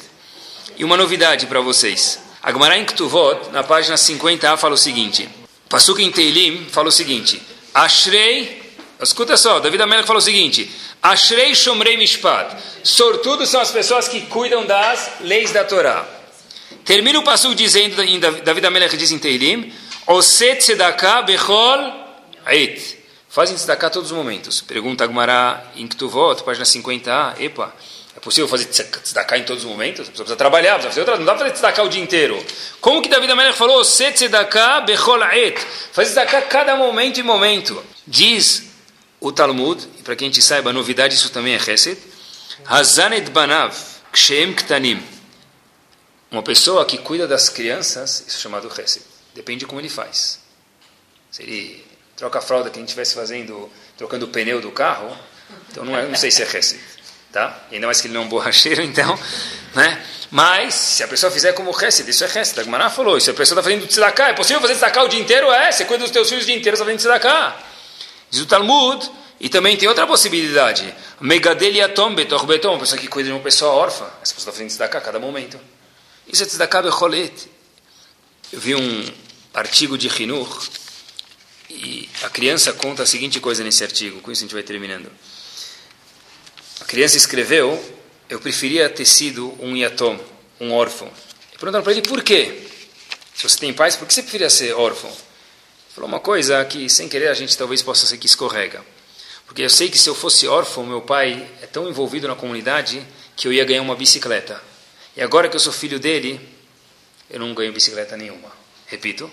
E uma novidade para vocês. A Gemara em Ktuvot, na página 50a, fala o seguinte. Pasuk em Teilim fala o seguinte. Ashrei, escuta só, David Amelech fala o seguinte. Ashrei Shomrei Mishpat. Sortudos são as pessoas que cuidam das leis da Torá. Termina o Pasuk dizendo, em David Amelech diz em Teilim, Oset Tzedakah Bechol Ait. Fazem tzedakah todos os momentos. Pergunta Agmará em Ktuvot, página 50a. Epa, é possível fazer tzedakah em todos os momentos? A pessoa precisa trabalhar, precisa fazer outra, não dá para fazer tzedakah o dia inteiro. Como que David Amelech falou? Oset Tzedakah Bechol Ait. Faz tzedakah cada momento e momento. Diz o Talmud, e para quem gente saiba, a novidade, isso também é Chesed. Hazanet Banav Kshem Ktanim. Uma pessoa que cuida das crianças, isso é chamado Chesed. Depende de como ele faz. Se ele troca a fralda que a gente estivesse fazendo, trocando o pneu do carro, então não, é, não sei se é Hesed. Tá? Ainda mais que ele não é um borracheiro, então. Né? Mas, se a pessoa fizer como Hesed, isso é Hesed. A Gemara falou, se a pessoa está fazendo tzedakah, é possível fazer tzedakah o dia inteiro? É, você cuida dos teus filhos o dia inteiro, está fazendo tzedakah. Diz o Talmud, e também tem outra possibilidade. Megadel yatom betor betom, uma pessoa que cuida de uma pessoa órfã. Essa pessoa está fazendo tzedakah a cada momento. Isso é tzedakah becholet. Eu vi um artigo de Hinur e a criança conta a seguinte coisa nesse artigo, com isso a gente vai terminando. A criança escreveu, eu preferia ter sido um yatom, um órfão. E perguntaram para ele, por quê? Se você tem pais, por que você preferia ser órfão? Falou uma coisa que, sem querer, a gente talvez possa ser que escorrega. Porque eu sei que se eu fosse órfão, meu pai é tão envolvido na comunidade que eu ia ganhar uma bicicleta. E agora que eu sou filho dele, eu não ganho bicicleta nenhuma. Repito.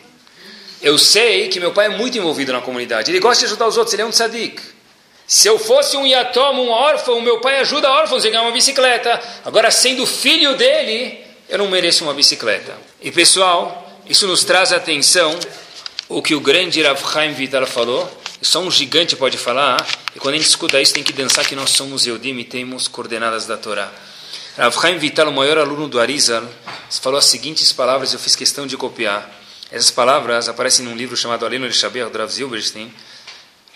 Eu sei que meu pai é muito envolvido na comunidade. Ele gosta de ajudar os outros, ele é um tzadik. Se eu fosse um yatom, um órfão, meu pai ajuda órfãos a ganhar uma bicicleta. Agora, sendo filho dele, eu não mereço uma bicicleta. E pessoal, isso nos traz atenção o que o grande Rav Chaim Vital falou. Só um gigante pode falar. E quando a gente escuta isso, tem que dançar que nós somos Eudim e temos coordenadas da Torá. Rav Chaim Vital, o maior aluno do Arizal, falou as seguintes palavras, eu fiz questão de copiar. Essas palavras aparecem num livro chamado Aleno de Shaber, do Rav Zilberstein,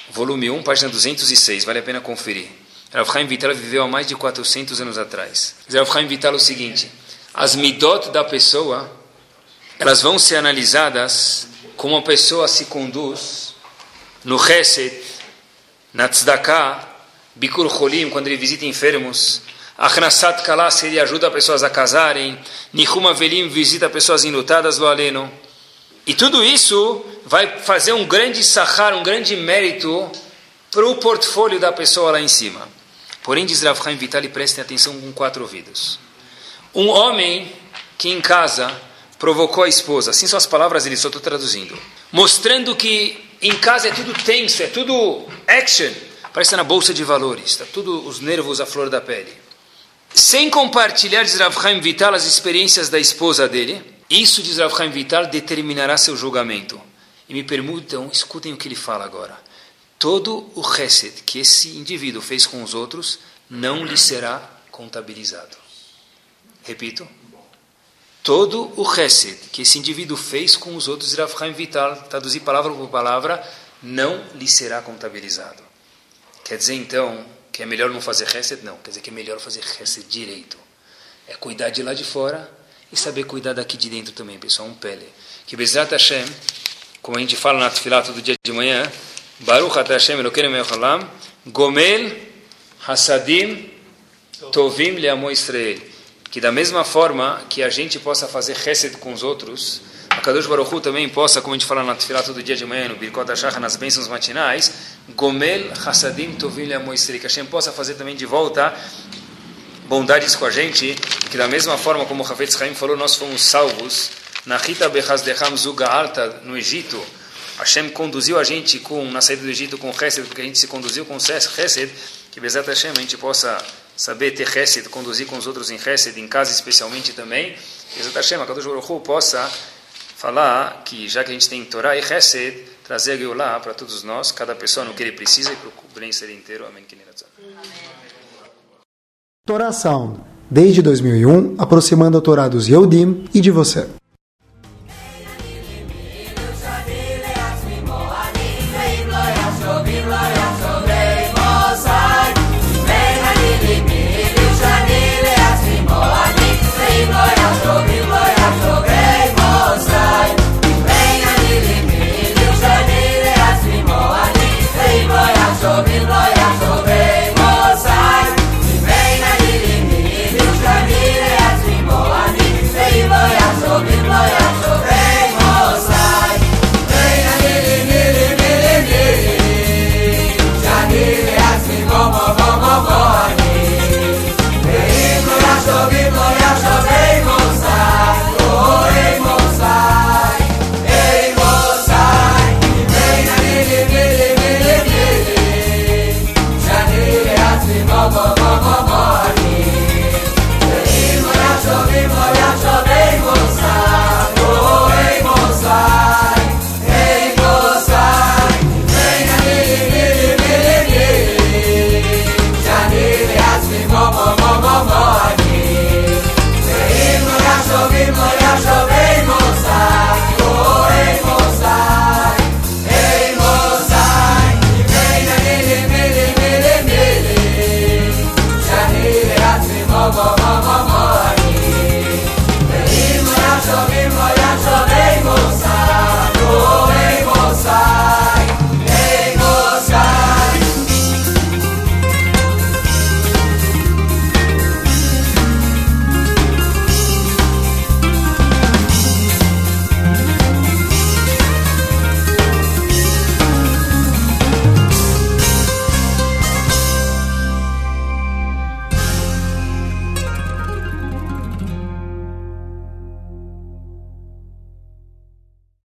volume 1, página 206, vale a pena conferir. Rav Chaim Vital viveu há mais de 400 anos atrás. Rav Chaim Vital o seguinte, as midot da pessoa, elas vão ser analisadas como a pessoa se conduz no Chesed, na Tzedakah, Bikur Cholim, quando ele visita enfermos, Achnasat Kalas, ele ajuda pessoas a casarem. Nihum Avelim visita pessoas enlutadas, lo aleno. E tudo isso vai fazer um grande sahar, um grande mérito para o portfólio da pessoa lá em cima. Porém, diz Rav Chaim Vitali, prestem atenção com quatro ouvidos. Um homem que em casa provocou a esposa, assim são as palavras dele, só estou traduzindo, mostrando que em casa é tudo tenso, é tudo action, parece na bolsa de valores, está tudo os nervos à flor da pele sem compartilhar, diz Rav Chaim Vital, as experiências da esposa dele, isso, diz Rav Chaim Vital, determinará seu julgamento. E me perguntam, escutem o que ele fala agora. Todo o reset que esse indivíduo fez com os outros não lhe será contabilizado. Repito. Todo o reset que esse indivíduo fez com os outros, Rav Vital, traduzir palavra por palavra, não lhe será contabilizado. Quer dizer, então, que é melhor não fazer reset? Não, quer dizer que é melhor fazer reset direito. É cuidar de lá de fora e saber cuidar daqui de dentro também, pessoal, um pele. Que Bezrat Hashem, como a gente fala na Tfilah todo dia de manhã, Baruch Hashem Elokeinu Me'ochalam, Gomel Hasadim Tovim Le'amo Israel. Que da mesma forma que a gente possa fazer chesed com os outros, a Kadosh Baruch Hu também possa, como a gente fala na Tfilah todo dia de manhã, no Birkot HaShach, nas bênçãos matinais, Gomel Hasadim Tovim Le'amo Israel. Que Hashem possa fazer também de volta bondades com a gente, que da mesma forma como o Hafetz Haim falou, nós fomos salvos na Rita Bechazdecham Zuga Alta, no Egito, Hashem conduziu a gente com, na saída do Egito com Chesed, porque a gente se conduziu com Chesed, que Bezat Hashem a gente possa saber ter Chesed, conduzir com os outros em Chesed, em casa especialmente também. Bezat Hashem, a Kadosh Baruch Hu possa falar que já que a gente tem Torá e Chesed, trazer a Geulah para todos nós, cada pessoa no que ele precisa e para o bem-ser inteiro. Amém. Torá Sound, desde 2001, aproximando a Torá dos Yehudim e de você.